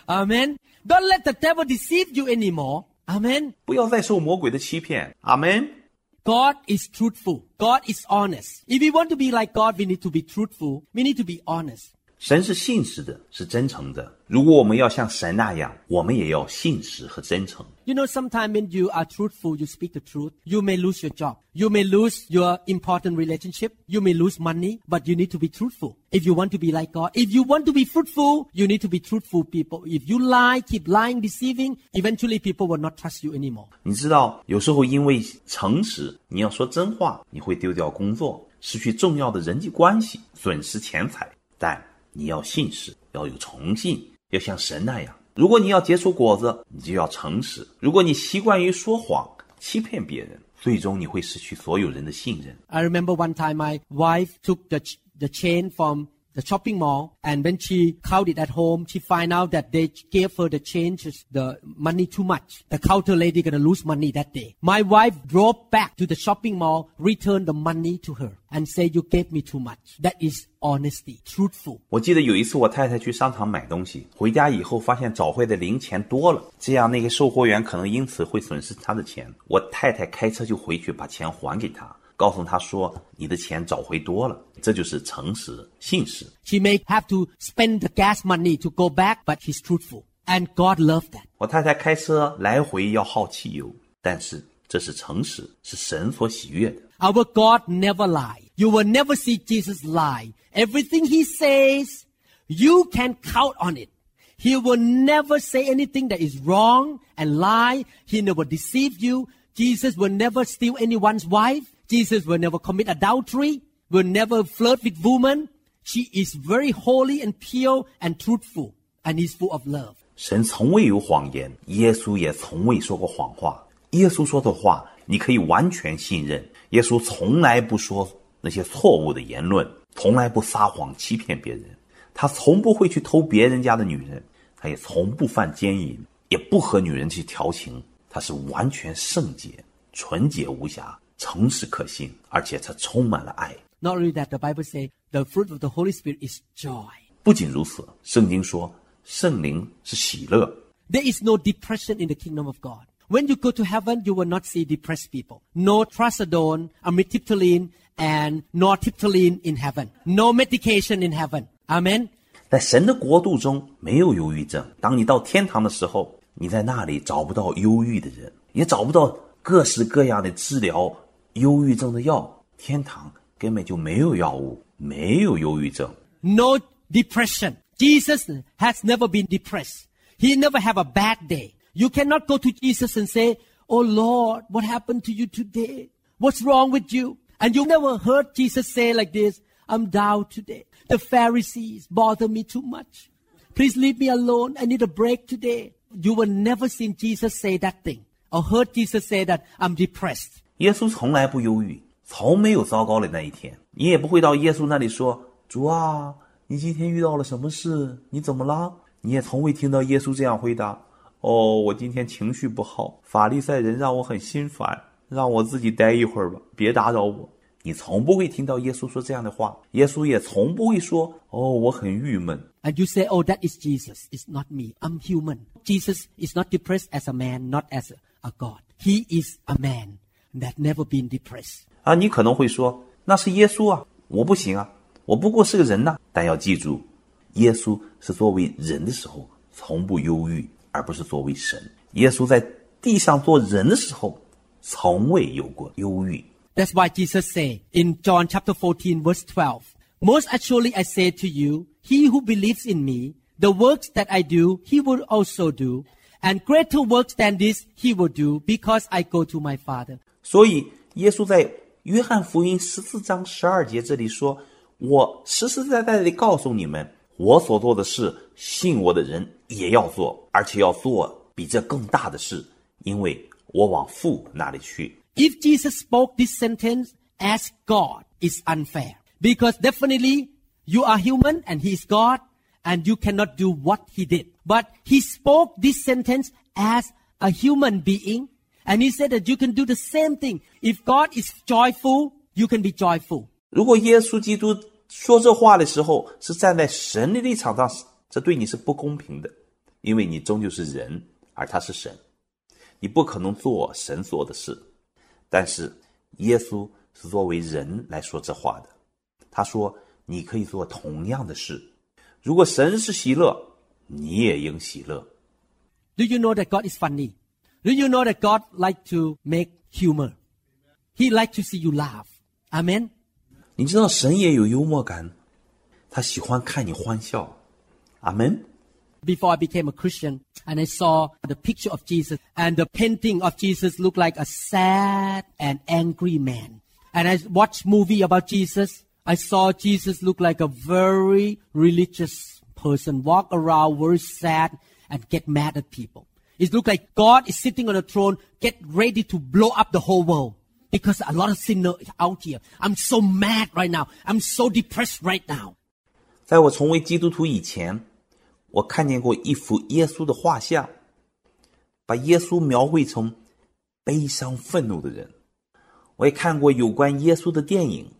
Amen. Don't let the devil deceive you anymore. Amen. 不要再受魔鬼的欺骗。阿门。 God is truthful. God is honest. If we want to be like God, we need to be truthful. We need to be honest. 神是信实的，是真诚的。如果我们要像神那样，我们也要信实和真诚。 You know, sometimes when you are truthful, you speak the truth, you may lose your job. You may lose your important relationship. You may lose money, but you need to be truthful. If you want to be like God, if you want to be fruitful, you need to be truthful people. If you lie, keep lying, deceiving, eventually people will not trust you anymore. 你知道，有时候因为诚实，你要说真话，你会丢掉工作，失去重要的人际关系，损失钱财。但 你要信实，要有诚信，要像神那样。如果你要结出果子，你就要诚实。如果你习惯于说谎，欺骗别人，最终你会失去所有人的信任。I remember one time my wife took the, the chain from the shopping mall and when she counted at home, she find out that they gave her the changes, the money too much. The counter lady gonna lose money that day. My wife drove back to the shopping mall, returned the money to her and said, you gave me too much. That is honesty, truthful. 我记得有一次，我太太去商场买东西，回家以后发现找回的零钱多了，这样那个售货员可能因此会损失她的钱。我太太开车就回去把钱还给他， 告诉他说：“你的钱找回多了。”这就是诚实、信实。 She may have to spend the gas money to go back, but she's truthful. And God loved that. 我太太开车来回要耗汽油，但是这是诚实，是神所喜悦的。 Our God never lie. You will never see Jesus lie. Everything he says, you can count on it. He will never say anything that is wrong and lie. He never deceive you. Jesus will never steal anyone's wife. Jesus will never commit adultery. Will never flirt with woman. She is very holy and pure and truthful, and is full of love. 神从未有谎言，耶稣也从未说过谎话。耶稣说的话，你可以完全信任。耶稣从来不说那些错误的言论，从来不撒谎欺骗别人。他从不会去偷别人家的女人，他也从不犯奸淫，也不和女人去调情。他是完全圣洁、纯洁无瑕、诚实可信，而且它充满了爱。Not only that, the Bible says the fruit of the Holy Spirit is joy. 不仅如此，圣经说圣灵是喜乐。There is no depression in the kingdom of God. When you go to heaven, you will not see depressed people. No trazodone, amitriptyline, and nortriptyline in heaven. No medication in heaven. Amen. 在神的国度中没有忧郁症。当你到天堂的时候，你在那里找不到忧郁的人，也找不到各式各样的治疗忧郁症的药。天堂根本就没有药物，没有忧郁症。 No depression. Jesus has never been depressed. He never have a bad day. You cannot go to Jesus and say, Oh Lord, what happened to you today? What's wrong with you? And you never heard Jesus say like this, I'm down today. The Pharisees bother me too much. Please leave me alone. I need a break today. You will never seen Jesus say that thing or heard Jesus say that I'm depressed. 耶稣从来不忧郁，从没有糟糕的那一天。你也不会到耶稣那里说：“主啊，你今天遇到了什么事？你怎么了？”你也从未听到耶稣这样回答：“哦，我今天情绪不好，法利赛人让我很心烦，让我自己待一会儿吧，别打扰我。”你从不会听到耶稣说这样的话，耶稣也从不会说：“哦，我很郁闷。” And you say, oh, that is Jesus. It's not me. I'm human. Jesus is not depressed as a man, not as a, a God. He is a man that never been depressed. 啊，你可能会说那是耶稣啊，我不行啊，我不过是个人呐、但要记住，耶稣是作为人的时候从不忧郁，而不是作为神。耶稣在地上做人的时候，从未有过忧郁。 That's why Jesus said in John chapter 14 verse 12, Most assuredly I say to you, he who believes in me, the works that I do, he will also do, and greater works than this he will do, because I go to my Father. 所以，耶稣在约翰福音十四章十二节这里说：“我实实在在地告诉你们，我所做的事，信我的人也要做，而且要做比这更大的事，因为我往父那里去。” If Jesus spoke this sentence as God, it's unfair. Because definitely you are human and he is God and you cannot do what he did. But he spoke this sentence as a human being and he said that you can do the same thing. If God is joyful, you can be joyful. 如果耶稣基督说这话的时候是站在神的立场上，这对你是不公平的，因为你终究是人，而他是神，你不可能做神做的事。但是耶稣是作为人来说这话的，他说：“你可以做同样的事。如果神是喜乐，你也应喜乐。Do you know that God is funny? Do you know that God like to make humor? He like to see you laugh. Amen. 你知道神也有幽默感，他喜欢看你欢笑。阿门。 before I became a Christian and I saw the picture of Jesus and the painting of Jesus looked like a sad and angry man. And I watched movie about Jesus. I saw Jesus look like a very religious person, walk around very sad and get mad at people. It look like God is sitting on a throne, get ready to blow up the whole world. Because a lot of sinners out here. I'm so mad right now. I'm so depressed right now. 在我成为基督徒以前，我看见过一幅耶稣的画像，把耶稣描绘成悲伤愤怒的人。我也看过有关耶稣的电影，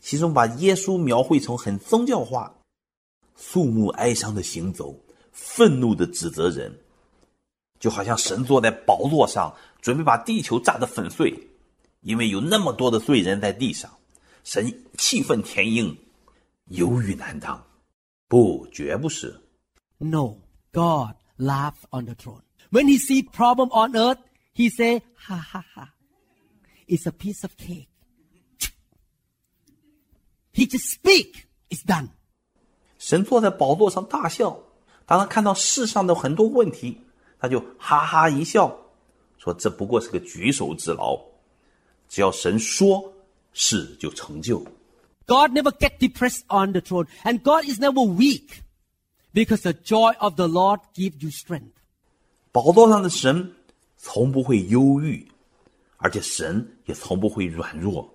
其中把耶稣描绘成很宗教化，肃穆哀伤的行走，愤怒的指责人，就好像神坐在宝座上，准备把地球炸得粉碎，因为有那么多的罪人在地上，神气愤填膺，犹豫难当。不，绝不是。No, God laughed on the throne. When he see problem on earth, he say, ha ha ha. It's a piece of cake. He just speak. It's done. 神坐在宝座上大笑，当他看到世上的很多问题，他就哈哈一笑，说：“这不过是个举手之劳，只要神说，事就成就。 God never get depressed on the throne. And God is never weak. Because the joy of the Lord give you strength. 宝座上的神从不会忧郁，而且神也从不会软弱。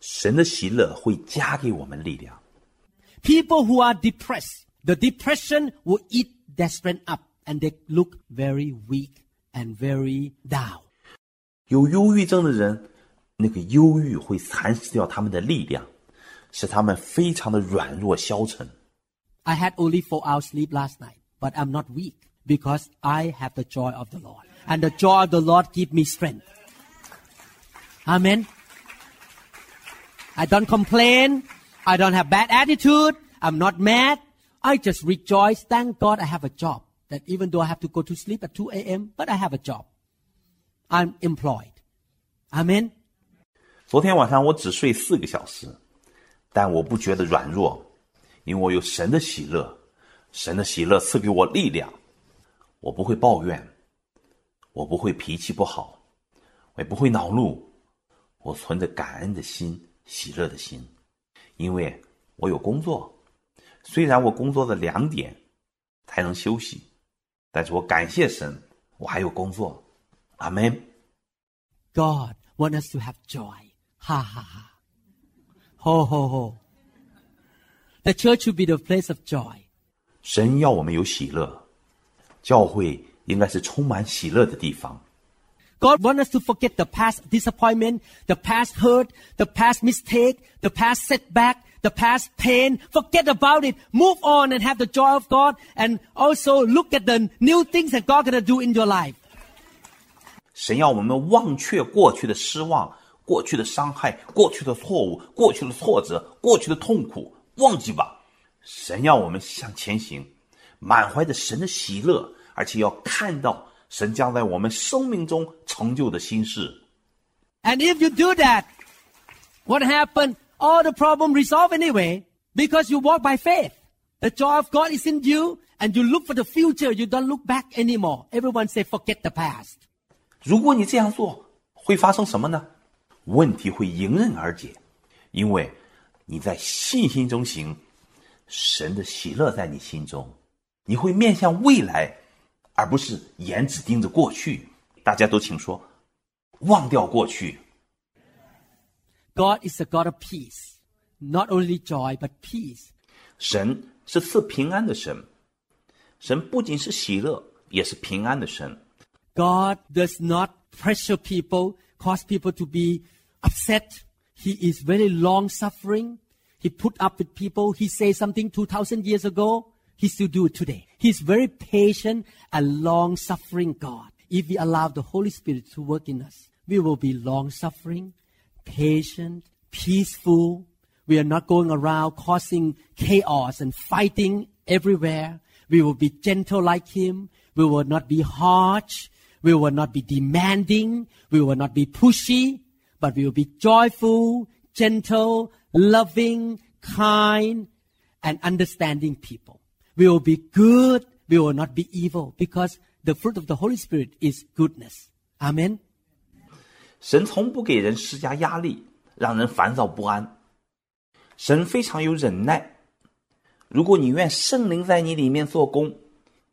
神的喜乐会加给我们力量。 People who are depressed, the depression will eat their strength up and they look very weak and very down. 有忧郁症的人，那个忧郁会蚕食掉他们的力量，使他们非常的软弱消沉。 I had only four hours sleep last night, but I'm not weak because I have the joy of the Lord. And the joy of the Lord give me strength. Amen. I don't complain. I don't have bad attitude. I'm not mad. I just rejoice. Thank God I have a job. That even though I have to go to sleep at 2 a.m., but I have a job. I'm employed. Amen. 昨天晚上我只睡四个小时，但我不觉得软弱，因为我有神的喜乐，神的喜乐赐给我力量，我不会抱怨，我不会脾气不好，我也不会恼怒，我存着感恩的心、喜乐的心，因为我有工作。虽然我工作的两点才能休息，但是我感谢神，我还有工作。阿门。 God wants us to have joy. Ha ha ha. Ho ho ho. The church should be the place of joy. 神要我们有喜乐，教会应该是充满喜乐的地方。 God wants us to forget the past disappointment, the past hurt, the past mistake, the past setback, the past pain. Forget about it. Move on and have the joy of God and also look at the new things that God gonna do in your life. 神要我们忘却过去的失望、过去的伤害、过去的错误、过去的挫折、过去的痛苦，忘记吧。神要我们向前行，满怀着神的喜乐，而且要看到神将在我们生命中成就的心事。 And if you do that, what happened? All the problem resolve anyway because you walk by faith. The joy of God is in you and you look for the future. You don't look back anymore. Everyone say, forget the past. 如果你这样做，会发生什么呢？问题会迎刃而解，因为你在信心中行，神的喜乐在你心中，你会面向未来，而不是眼只盯着过去。大家都请说，忘掉过去。God is a God of peace. Not only joy, but peace. 神是赐平安的神，神不仅是喜乐，也是平安的神。 God does not pressure people, cause people to be upset. He is very long suffering. He put up with people. He said something 2,000 years ago. He still do it today. He's very patient and long suffering God. If we allow the Holy Spirit to work in us, we will be long suffering, patient, peaceful. We are not going around causing chaos and fighting everywhere. We will be gentle like Him. We will not be harsh. We will not be demanding. We will not be pushy, but we will be joyful, gentle, loving, kind, and understanding people. We will be good. We will not be evil because the fruit of the Holy Spirit is goodness. Amen. 神从不给人施加压力，让人烦躁不安。神非常有忍耐。如果你愿圣灵在你里面做工，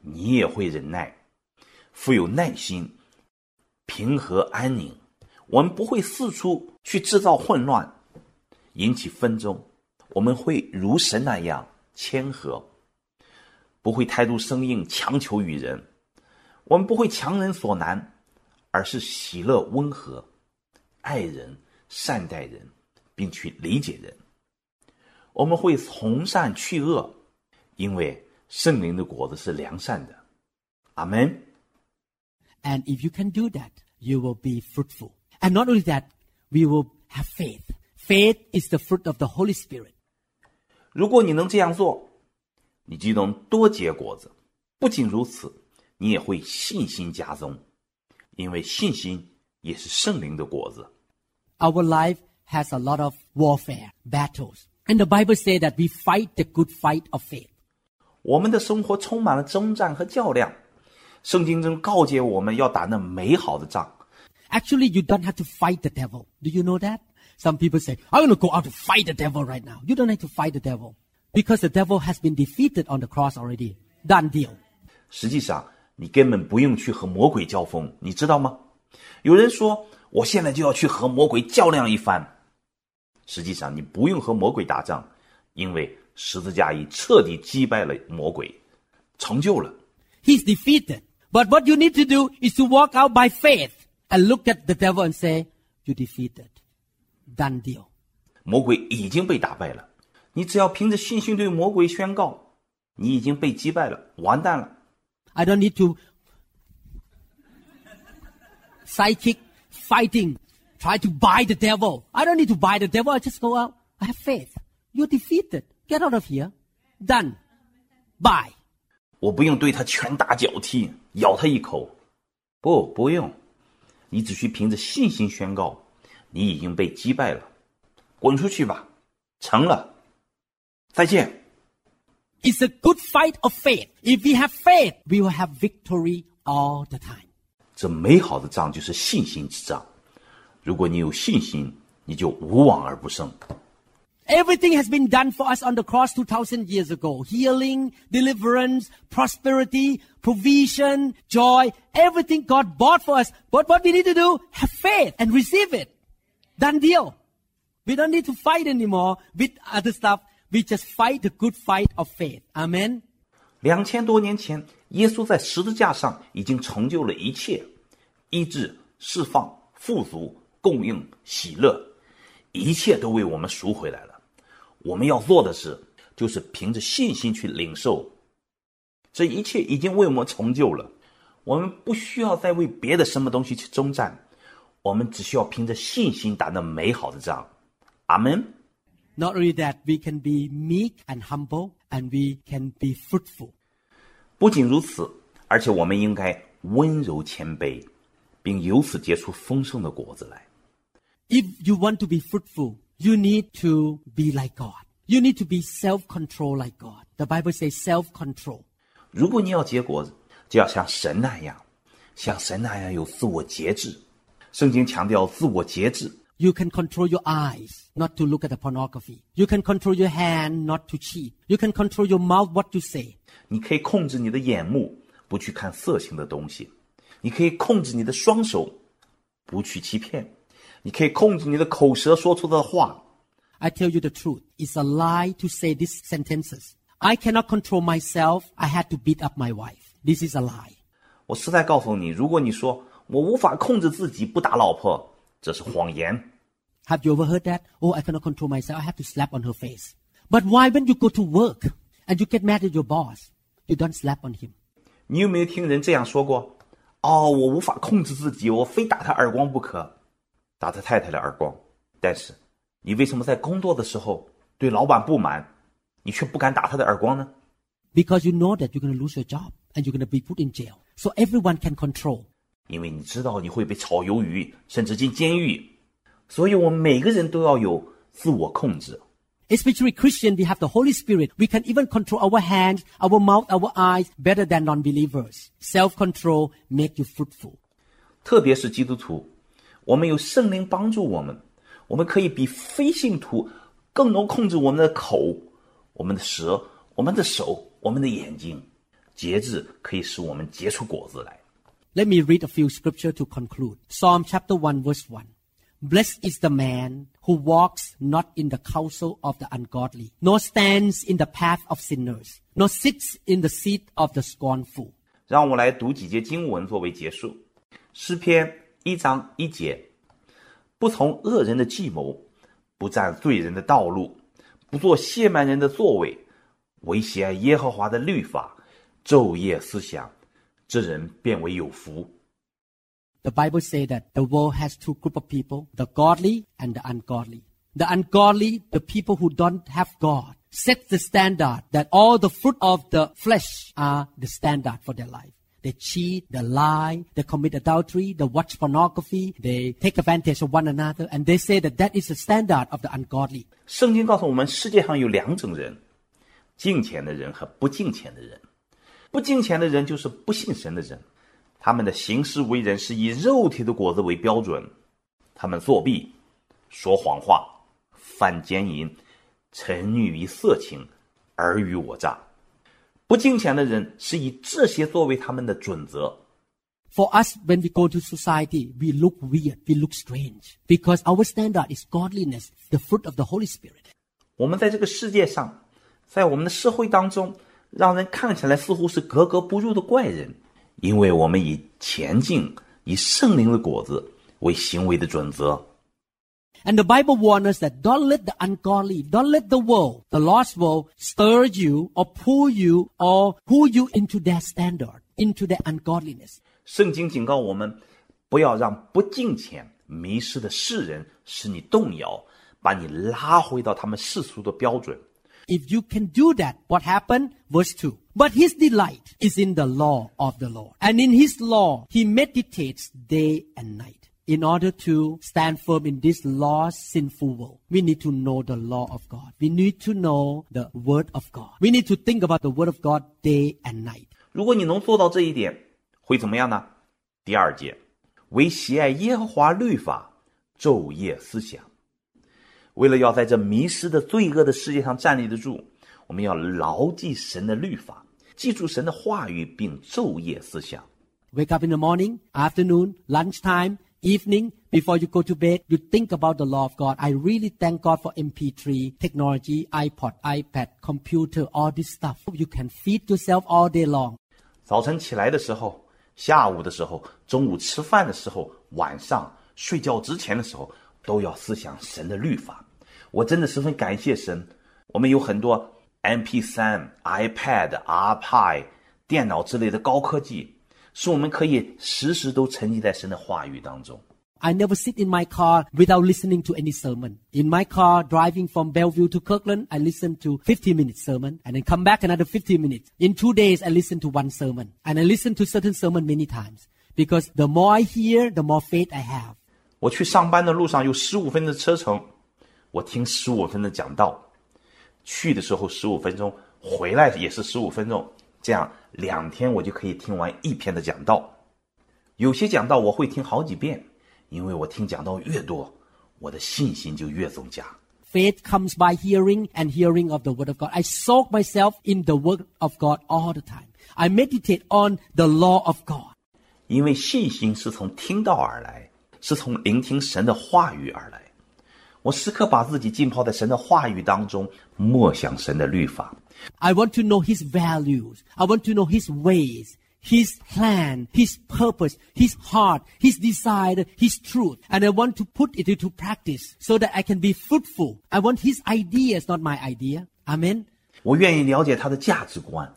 你也会忍耐，富有耐心，平和安宁。我们不会四处去制造混乱，引起纷争。我们会如神那样谦和，不会态度生硬，强求于人。我们不会强人所难，而是喜乐温和，爱人、善待人，并去理解人。我们会从善去恶，因为圣灵的果子是良善的。阿门。And if you can do that, you will be fruitful. And not only that, we will have faith. Faith is the fruit of the Holy Spirit. 如果你能这样做，你就能多结果子。不仅如此，你也会信心加增，因为信心也是圣灵的果子。 Our life has a lot of warfare, battles. And the Bible says that we fight the good fight of faith. 我们的生活充满了征战和较量。圣经中告诫我们要打那美好的仗。 Actually, you don't have to fight the devil. Do you know that? Some people say, I'm going to go out to fight the devil right now. You don't have to fight the devil because the devil has been defeated on the cross already. Done deal. 实际上，你根本不用去和魔鬼交锋，你知道吗？ 有人说，我现在就要去和魔鬼较量一番。实际上，你不用和魔鬼打仗，因为十字架已彻底击败了魔鬼，成就了。He's defeated. But what you need to do is to walk out by faith and look at the devil and say, You defeated. Done deal. 魔鬼已经被打败了，你只要凭着信心对魔鬼宣告，你已经被击败了，完蛋了。I don't need to psychic fighting, try to buy the devil. I don't need to buy the devil. I just go out. I have faith. You're defeated. Get out of here. Done. Bye. 我不用对他拳打脚踢，咬他一口，不，不用，你只需凭着信心宣告，你已经被击败了，滚出去吧，成了，再见。 It's a good fight of faith. If we have faith, we will have victory all the time. 这美好的仗就是信心之仗， 如果你有信心，你就无往而不胜。 Everything has been done for us on the cross 2,000 years ago. Healing, deliverance, prosperity, provision, joy. Everything God bought for us. But what we need to do, have faith and receive it. Done deal. We don't need to fight anymore with other stuff. We just fight the good fight of faith. Amen. 两千多年前，耶稣在十字架上已经成就了一切： 医治、释放、富足、供应、喜乐，一切都为我们赎回来了。我们要做的是，就是凭着信心去领受，这一切已经为我们成就了。我们不需要再为别的什么东西去征战，我们只需要凭着信心打那美好的仗。阿门。Not only that, we can be meek and humble and we can be fruitful. 不仅如此，而且我们应该温柔谦卑，并由此结出丰盛的果子来。If you want to be fruitful, you need to be like God. You need to be self-control like God. The Bible says self-control. 如果你要结果子，就要像神那样，像神那样有自我节制。圣经强调自我节制，You can control your eyes not to look at the pornography. You can control your hand not to cheat. You can control your mouth what to say. 你可以控制你的眼目，不去看色情的东西；你可以控制你的双手，不去欺骗；你可以控制你的口舌说出的话。 I tell you the truth. It's a lie to say these sentences. I cannot control myself. I had to beat up my wife. This is a lie. 我实在告诉你，如果你说我无法控制自己不打老婆，这是谎言。 Have you ever heard that? Oh, I cannot control myself. I have to slap on her face. But why when you go to work and you get mad at your boss, you don't slap on him? 你有没有听人这样说过？ 哦，我无法控制自己，我非打他耳光不可，打他太太的耳光。但是，你为什么在工作的时候对老板不满，你却不敢打他的耳光呢？Because you know that you're going to lose your job and you're going to be put in jail. So everyone can control. 因为你知道你会被炒鱿鱼，甚至进监狱，所以我们每个人都要有自我控制。Especially Christian, we have the Holy Spirit. We can even control our hands, our mouth, our eyes better than non-believers. Self-control make you fruitful. 特别是基督徒，我们有圣灵帮助我们，我们可以比非信徒更能控制我们的口、我们的舌、我们的手、我们的眼睛。节制可以使我们结出果子来。 Let me read a few scripture to conclude. Psalm chapter 1 verse 1. Blessed is the man who walks not in the counsel of the ungodly, nor stands in the path of sinners, nor sits in the seat of the scornful. 让我来读几节经文作为结束。诗篇一章一节：不从恶人的计谋，不占罪人的道路，不做亵慢人的座位，唯喜爱耶和华的律法，昼夜思想，这人变为有福。The Bible says that the world has two group of people, the godly and the ungodly. The ungodly, the people who don't have God, set the standard that all the fruit of the flesh are the standard for their life. They cheat, they lie, they commit adultery, they watch pornography, they take advantage of one another, and they say that that is the standard of the ungodly. 圣经告诉我们，世界上有两种人：敬虔的人和不敬虔的人。不敬虔的人就是不信神的人， 他们的行事为人是以肉体的果子为标准，他们作弊、说谎话、犯奸淫、沉溺于色情、尔虞我诈。不敬虔的人是以这些作为他们的准则。For us, when we go to society, we look weird, we look strange, because our standard is godliness, the fruit of the Holy Spirit. 我们在这个世界上，在我们的社会当中，让人看起来似乎是格格不入的怪人，因为我们以前进、以圣灵的果子为行为的准则。 And the Bible warns us that don't let the ungodly, don't let the world, the lost world, stir you or pull you or pull you into their standard, into their ungodliness. 圣经警告我们，不要让不敬虔、迷失的世人使你动摇，把你拉回到他们世俗的标准。 If you can do that, what happened? Verse 2. But his delight is in the law of the Lord. And in his law, he meditates day and night. In order to stand firm in this lost, sinful world, we need to know the law of God. We need to know the word of God. We need to think about the word of God day and night. 如果你能做到这一点，会怎么样呢？第二节，为喜爱耶和华律法， 昼夜思想。为了要在这迷失的罪恶的世界上站立得住， 我们要牢记神的律法，记住神的话语，并昼夜思想。 Wake up in the morning, afternoon, lunchtime, evening, before you go to bed, you think about the law of God. I really thank God for MP3 technology, iPod, iPad, computer, all this stuff. You can feed yourself all day long. 早晨起来的时候，下午的时候，中午吃饭的时候，晚上睡觉之前的时候，都要思想神的律法。我真的十分感谢神，我们有很多 MP 3 iPad、iPad、电脑之类的高科技，使我们可以时时都沉浸在神的话语当中。 I never sit in my car without listening to any sermon. In my car, driving from Bellevue to Kirkland, I listen to 50 minutes sermon and then come back another 50 minutes. In two days, I listen to one sermon and I listen to certain sermon many times because the more I hear, the more faith I have. 我去上班的路上有十五分的车程，我听十五分的讲道， 去的时候十五分钟，回来也是十五分钟，这样两天我就可以听完一篇的讲道。有些讲道我会听好几遍，因为我听讲道越多，我的信心就越增加。Faith comes by hearing and hearing of the word of God. I soak myself in the word of God all the time. I meditate on the law of God. 因为信心是从听到而来，是从聆听神的话语而来。我时刻把自己浸泡在神的话语当中，默想神的律法。 I want to know His values. I want to know His ways, His plan, His purpose, His heart, His desire, His truth. And I want to put it into practice so that I can be fruitful. I want His ideas, not my idea. Amen. 我愿意了解他的价值观、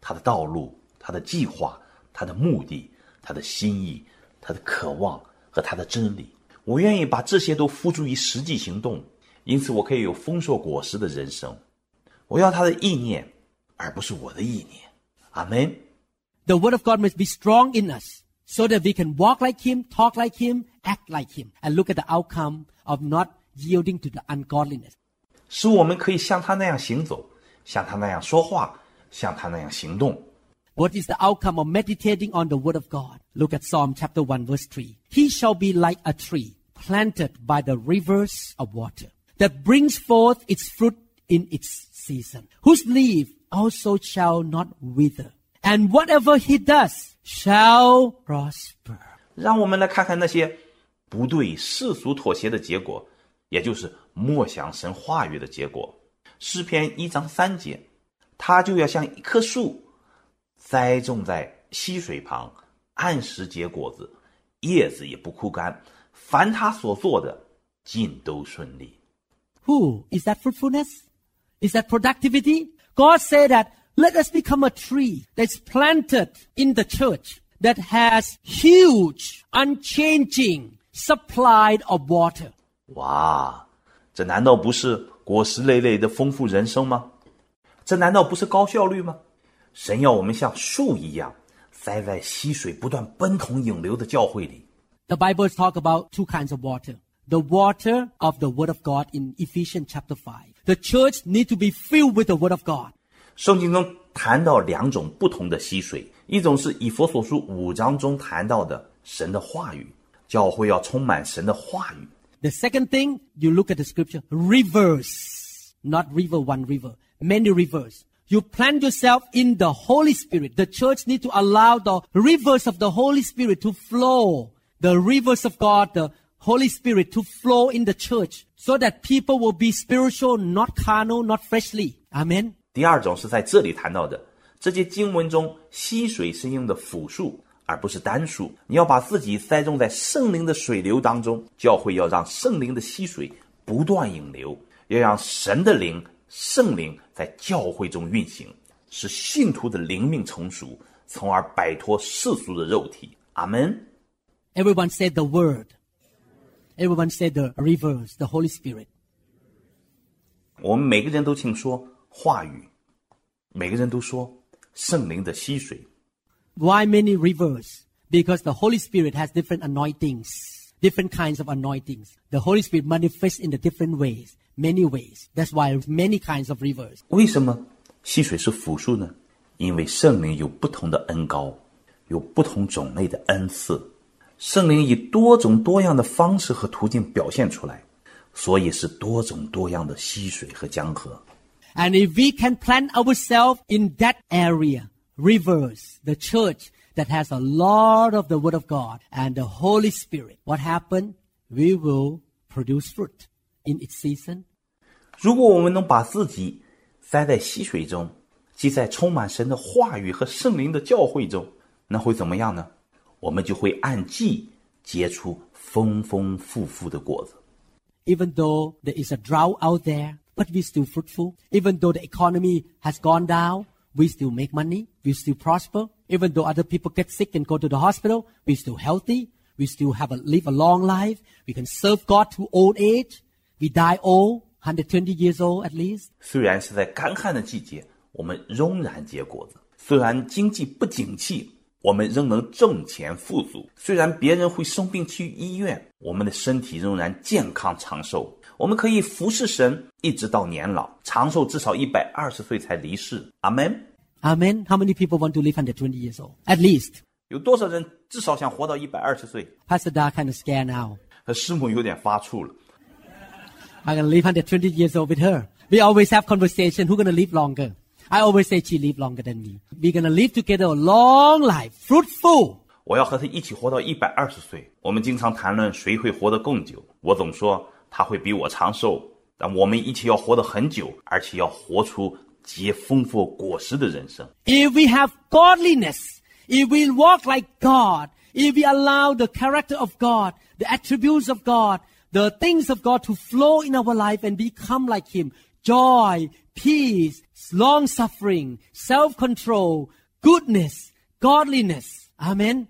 他的道路、他的计划、他的目的、他的心意、他的渴望和他的真理。 我愿意把这些都付诸于实际行动，因此我可以有丰硕果实的人生。我要他的意念，而不是我的意念。阿门。 The word of God must be strong in us so that we can walk like Him, talk like Him, act like Him, and look at the outcome of not yielding to the ungodliness. 使我们可以像他那样行走，像他那样说话，像他那样行动。 What is the outcome of meditating on the word of God? Look at Psalm chapter 1 verse 3. He shall be like a tree planted by the rivers of water that brings forth its fruit in its season, whose leaf also shall not wither. And whatever he does shall prosper. 让我们来看看那些不对世俗妥协的结果，也就是默想神话语的结果。诗篇一章三节，他就要像一棵树，栽种在溪水旁，按时结果子，叶子也不枯干。凡他所做的，尽都顺利。Who is that fruitfulness? Is that productivity? God said that let us become a tree that's planted in the church that has huge, unchanging supply of water. 哇，这难道不是果实累累的丰富人生吗？这难道不是高效率吗？神要我们像树一样，栽在溪水不断奔腾引流的教会里。The Bible talk about two kinds of water. The water of the Word of God in Ephesians chapter 5. The church need to be filled with the Word of God. 圣经中谈到两种不同的溪水，一种是以佛所书五章中谈到的神的话语，教会要充满神的话语。 The second thing, you look at the scripture, rivers. Not river, one river, many rivers. You plant yourself in the Holy Spirit. The church need to allow the rivers of the Holy Spirit to flow. The rivers of God, the Holy Spirit to flow in the church so that people will be spiritual, not carnal, not freshly. Amen. 第二种是在这里谈到的，这些经文中溪水是用的复数，而不是单数。你要把自己栽种在圣灵的水流当中，教会要让圣灵的溪水不断引流，要让神的灵、圣灵在教会中运行，使信徒的灵命成熟，从而摆脱世俗的肉体。阿门。Everyone said the word. Everyone said the rivers, the Holy Spirit. 我们每个人都请说话语，每个人都说圣灵的溪水。 Why many rivers? Because the Holy Spirit has different anointings, different kinds of anointings. The Holy Spirit manifests in the different ways, many ways. That's why many kinds of rivers. 为什么溪水是复数呢？因为圣灵有不同的恩高，有不同种类的恩赐， 圣灵以多种多样的方式和途径表现出来，所以是多种多样的溪水和江河。 And if we can plant ourselves in that area, rivers, the church that has a lot of the Word of God and the Holy Spirit, what happened? We will produce fruit in its season. 如果我们能把自己栽在溪水中，即在充满神的话语和圣灵的教会中，那会怎么样呢？ 我们就会按季结出丰丰富富的果子。 Even though there is a drought out there, but we still fruitful. Even though the economy has gone down, we still make money. We still prosper. Even though other people get sick and go to the hospital, we still healthy. We still have a live a long life. We can serve God to old age. We die old, 120 years old at least. 虽然是在干旱的季节，我们仍然结果子；虽然经济不景气， 我们仍能挣钱富足；虽然别人会生病去医院，我们的身体仍然健康长寿。我们可以服侍神，一直到年老，长寿至少一百二十岁才离世。阿门。 Amen. How many people want to live 120 years old? At least. 有多少人至少想活到一百二十岁？ Pastor Da kind of scared now. 和师母有点发怵了。 I'm gonna live 120 years old with her. We always have conversation. Who's gonna live longer? I always say she live longer than me. We're gonna live together a long life, fruitful. 我要和他一起活到一百二十岁。我们经常谈论谁会活得更久。我总说他会比我长寿，但我们一起要活得很久，而且要活出结丰富果实的人生。 If we have godliness, if we walk like God, if we allow the character of God, the attributes of God, the things of God to flow in our life and become like Him, joy, peace, long suffering, self control, goodness, godliness. Amen.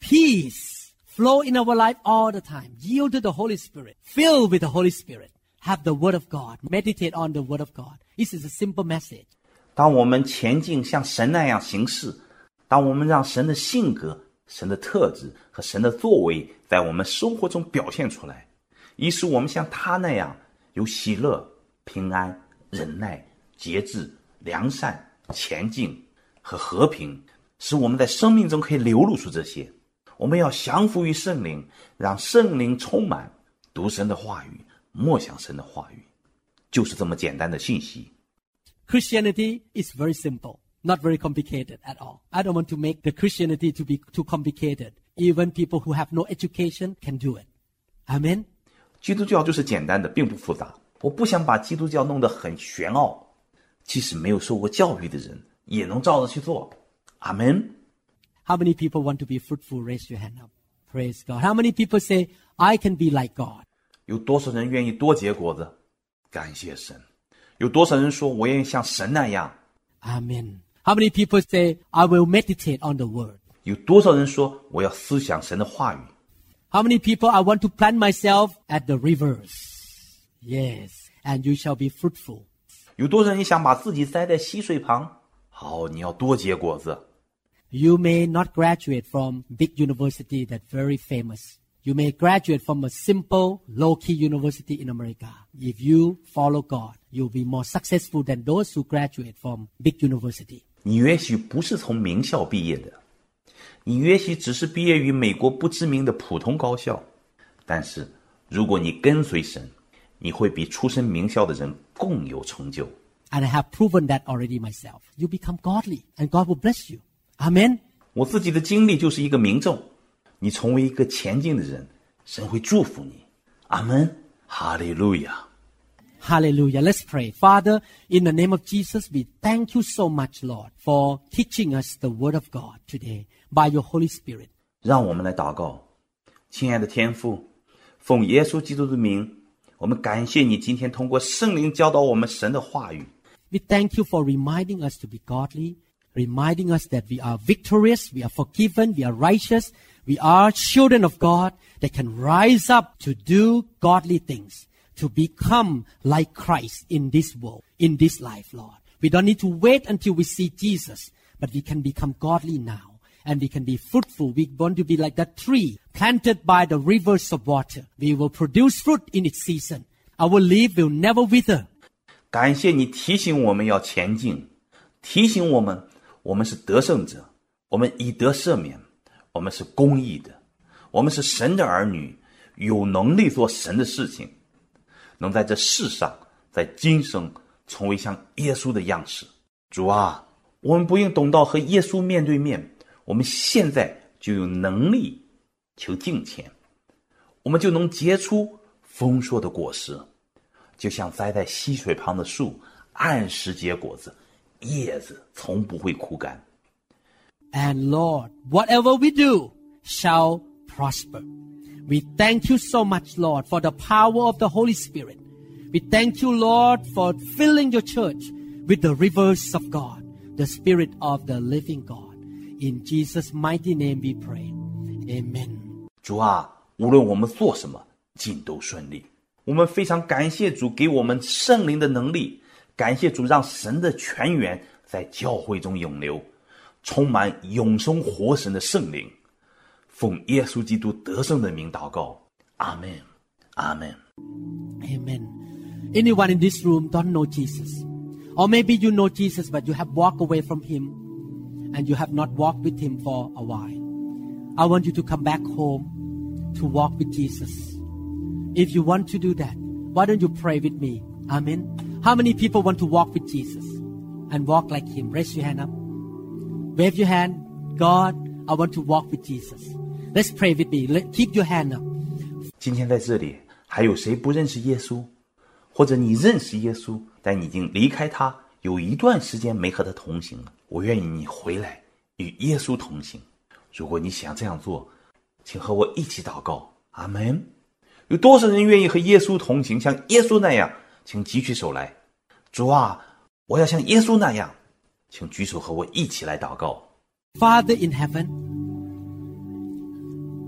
Peace flow in our life all the time. Yield to the Holy Spirit. Fill with the Holy Spirit. Have the Word of God. Meditate on the Word of God. This is a simple message. 当我们前进像神那样行事，当我们让神的性格、神的特质和神的作为在我们生活中表现出来，以使我们像他那样有喜乐、平安、 忍耐、节制、良善、前进和和平，使我们在生命中可以流露出这些。我们要降服于圣灵，让圣灵充满，读神的话语，默想神的话语，就是这么简单的信息。Christianity is very simple, not very complicated at all. I don't want to make the Christianity to be too complicated. Even people who have no education can do it. Amen. 基督教就是简单的，并不复杂。我不想把基督教弄得很玄奥，即使没有受过教育的人也能照着去做。阿门。 How many people want to be fruitful? Raise your hand up. Praise God. How many people say, I can be like God? 有多少人愿意多结果子？感谢神。有多少人说我愿意像神那样？ Amen. How many people say, I will meditate on the word? 有多少人说我要思想神的话语？ How many people I want to plant myself at the rivers? Yes. And you shall be fruitful. 有多少人想把自己栽在溪水旁？好，你要多结果子。 You may not graduate from big university that very famous. You may graduate from a simple, low-key university in America. If you follow God, you'll be more successful than those who graduate from big university. 你也许不是从名校毕业的，你也许只是毕业于美国不知名的普通高校，但是如果你跟随神， 你会比出身名校的人更有成就。 And I have proven that already myself. You become godly and God will bless you. Amen. 我自己的经历就是一个明证，你成为一个前进的人，神会祝福你。阿门，哈利路亚。 Hallelujah. Let's pray. Father, in the name of Jesus, we thank you so much, Lord, for teaching us the word of God today by your Holy Spirit. 让我们来祷告，亲爱的天父，奉耶稣基督的名， 我们感谢你今天通过圣灵教导我们神的话语。 We thank you for reminding us to be godly, reminding us that we are victorious, we are forgiven, we are righteous, we are children of God that can rise up to do godly things, to become like Christ in this world, in this life, Lord. We don't need to wait until we see Jesus, but we can become godly now. And we can be fruitful. We want to be like that tree planted by the rivers of water. We will produce fruit in its season. Our leaf will never wither. 感谢你提醒我们要前进，提醒我们我们是得胜者，我们已得赦免，我们是公义的，我们是神的儿女，有能力做神的事情，能在这世上，在今生成为像耶稣的样式。主啊，我们不用等到和耶稣面对面，我们现在就有能力求敬虔，我们就能结出丰硕的果实，就像栽在溪水旁的树，按时结果子，叶子从不会枯干。 And Lord, whatever we do shall prosper. We thank you so much, Lord, for the power of the Holy Spirit. We thank you, Lord, for filling your church with the rivers of God, the Spirit of the living God. In Jesus' mighty name we pray. Amen. 主啊，无论我们做什么，尽都顺利。我们非常感谢主给我们圣灵的能力，感谢主让神的泉源在教会中涌流，充满永生活神的圣灵。奉耶稣基督得胜的名祷告，阿门，阿门。 Amen. Anyone in this room don't know Jesus. Or maybe you know Jesus, but you have walked away from him and you have not walked with him for a while. I want you to come back home to walk with Jesus. If you want to do that, why don't you pray with me? Amen. How many people want to walk with Jesus and walk like him? Raise your hand up. Wave your hand. God, I want to walk with Jesus. Let's pray with me. Let, keep your hand up. 今天在这里，还有谁不认识耶稣？或者你认识耶稣，但你已经离开他， 有一段时间没和他同行了。我愿意你回来与耶稣同行。如果你想这样做，请和我一起祷告，阿门。有多少人愿意和耶稣同行，像耶稣那样？请举起手来。主啊，我要像耶稣那样，请举手和我一起来祷告。Father in heaven,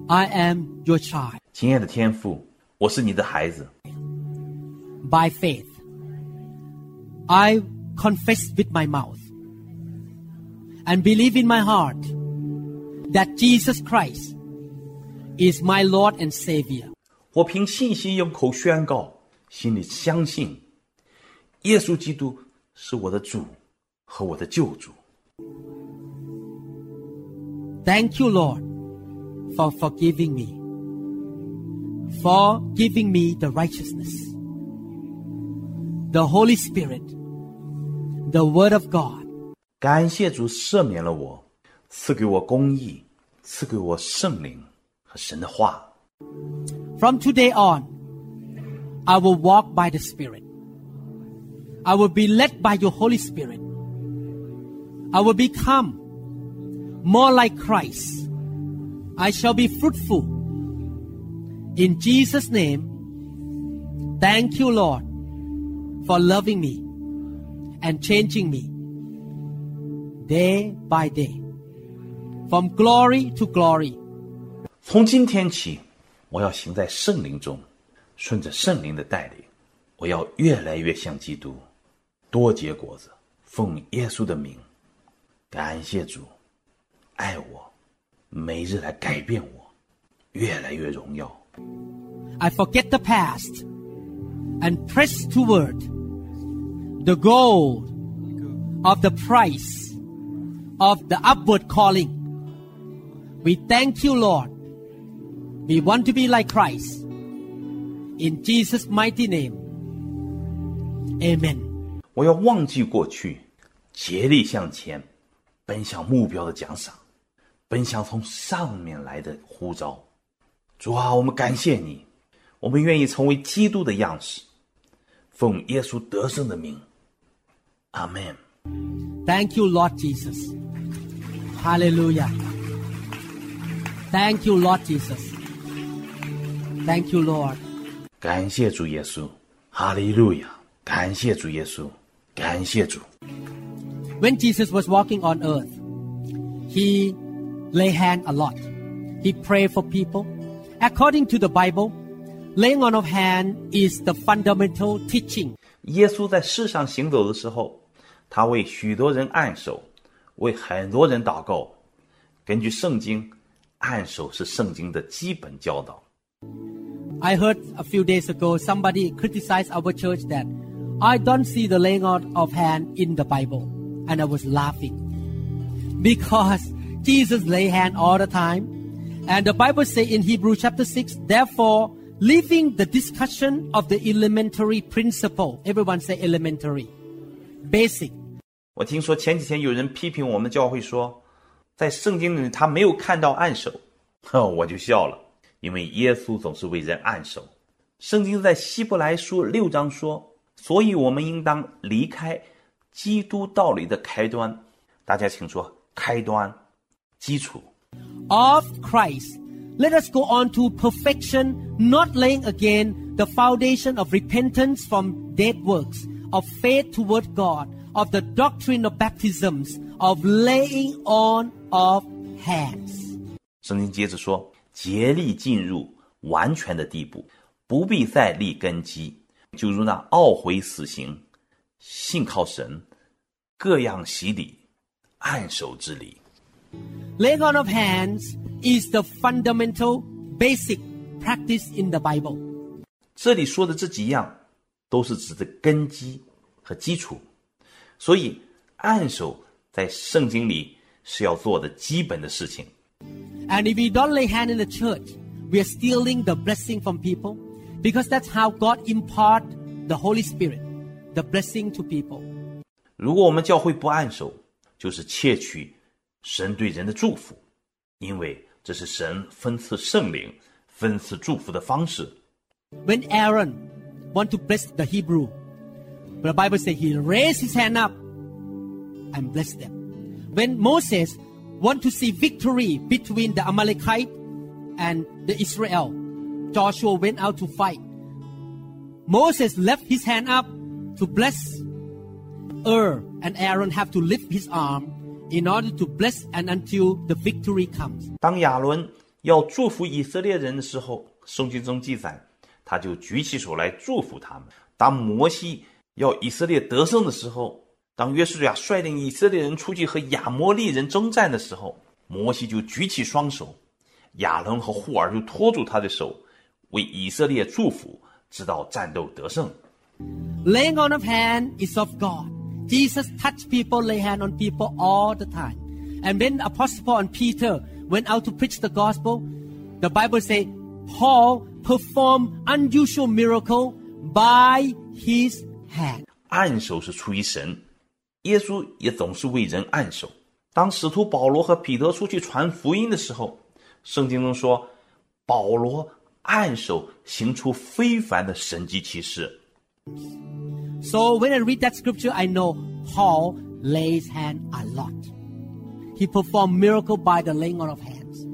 I am your child 亲爱的天父，我是你的孩子，by faith. I confess with my mouth and believe in my heart that Jesus Christ is my Lord and Savior. 我凭信心用口宣告，心里相信，耶稣基督是我的主和我的救主。 Thank you, Lord, for forgiving me, for giving me the righteousness, the Holy Spirit, the Word of God, 感谢主赦免了我，赐给我公义，赐给我圣灵和神的话。 From today on, I will walk by the Spirit. I will be led by your Holy Spirit. I will become more like Christ. I shall be fruitful. In Jesus' name, thank you, Lord, for loving me and changing me day by day, from glory to glory. 从今天起，我要行在圣灵中，顺着圣灵的带领，我要越来越像基督，多结果子，奉耶稣的名，感谢主，爱我，每日来改变我，越来越荣耀。 I forget the past and press toward The goal of the price of the upward calling. We thank you, Lord. We want to be like Christ. In Jesus' mighty name. Amen. 我要忘记过去，竭力向前，奔向目标的奖赏，奔向从上面来的呼召。主啊，我们感谢你，我们愿意成为基督的样式，奉耶稣得胜的名，阿门。 Thank you, Lord Jesus. Hallelujah. Thank you, Lord Jesus. Thank you, Lord. 感谢主耶稣，哈利路亚！感谢主耶稣，感谢主。 When Jesus was walking on earth, he lay hand a lot. He prayed for people. According to the Bible, laying on of hand is the fundamental teaching 耶稣在世上行走的时候， 他为许多人按手，为很多人祷告。根据圣经，按手是圣经的基本教导。 I heard a few days ago somebody criticized our church that I don't see the laying on of hand in the Bible. And I was laughing. Because Jesus lay hand all the time. And the Bible says in Hebrews chapter 6, therefore, leaving the discussion of the elementary principle. Everyone say elementary. Basic. 我听说前几天有人批评我们教会说，在圣经里他没有看到按手，呵，我就笑了，因为耶稣总是为人按手。圣经在希伯来书六章说，所以我们应当离开基督道理的开端。大家请说开端，基础。 of (laughs) Christ. Let us go on to perfection, not laying again the foundation of repentance from dead works, Of faith toward God, of the doctrine of baptisms, of laying on of hands. 圣经接着说，竭力进入完全的地步，不必再立根基，就如那懊悔死刑、信靠神、各样洗礼、按手之礼。Laying on of hands is the fundamental, basic practice in the Bible. 这里说的这几样，都是指的根基和基础，所以按手在圣经里是要做的基本的事情。 And if we don't lay hand in the church, we are stealing the blessing from people because that's how God impart the Holy Spirit, the blessing to people. 如果我们教会不按手，就是窃取神对人的祝福，因为这是神分赐圣灵、分赐祝福的方式。 When Aaron want to bless the Hebrew, But the Bible says he raised his hand up and blessed them. When Moses want to see victory between the Amalekite and the Israel, Joshua went out to fight. Moses left his hand up to bless Hur, and Aaron have to lift his arm in order to bless and until the victory comes. 当亚伦要祝福以色列人的时候，圣经中记载，他就举起手来祝福他们。当摩西要以色列得胜的时候，当约书亚率领以色列人出去和亚摩利人征战的时候，摩西就举起双手，亚伦和户尔就托住他的手，为以色列祝福，直到战斗得胜。 Laying on of hand is of God. Jesus touched people, lay hand on people all the time. And when Apostle Paul and Peter went out to preach the gospel, the Bible say Paul performed unusual miracle by his hand. 按手是出于神，耶稣也总是为人按手。当使徒保罗和彼得出去传福音的时候，圣经中说，保罗按手行出非凡的神迹奇事。 So when I read that scripture, I know Paul lays hand a lot. He performed miracle by the laying on of hands.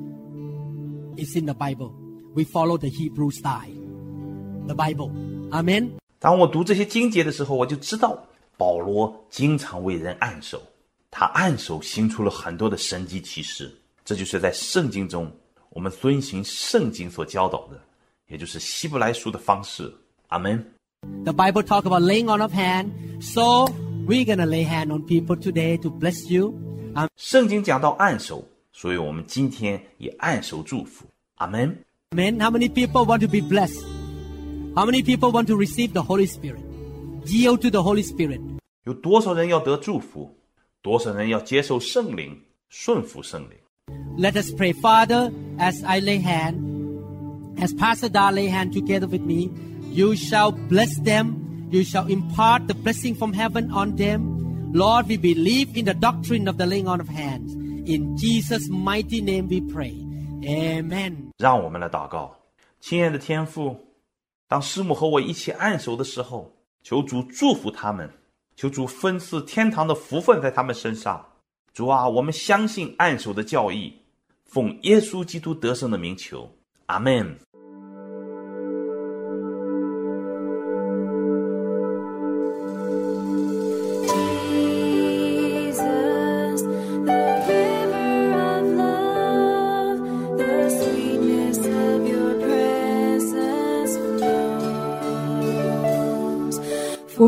It's in the Bible. We follow the Hebrew style. The Bible. Amen. 当我读这些经节的时候，我就知道保罗经常为人按手，他按手行出了很多的神迹奇事。这就是在圣经中我们遵循圣经所教导的，也就是希伯来书的方式。阿门。The Bible talk about laying on of hand. So we're gonna lay hand on people today to bless you. Um, 圣经讲到按手，所以我们今天也按手祝福。阿门。amen. How many people want to be blessed? How many people want to receive the Holy Spirit? Yield to the Holy Spirit. 有多少人要得祝福？多少人要接受圣灵，顺服圣灵？ Let us pray. Father, as I lay hand, as Pastor Da lay hand together with me, you shall bless them. You shall impart the blessing from heaven on them. Lord, we believe in the doctrine of the laying on of hands. In Jesus' mighty name we pray. Amen. 让我们来祷告，亲爱的天父， 当师母和我一起按手的时候，求主祝福他们，求主分赐天堂的福分在他们身上。主啊，我们相信按手的教义，奉耶稣基督得胜的名求，阿门。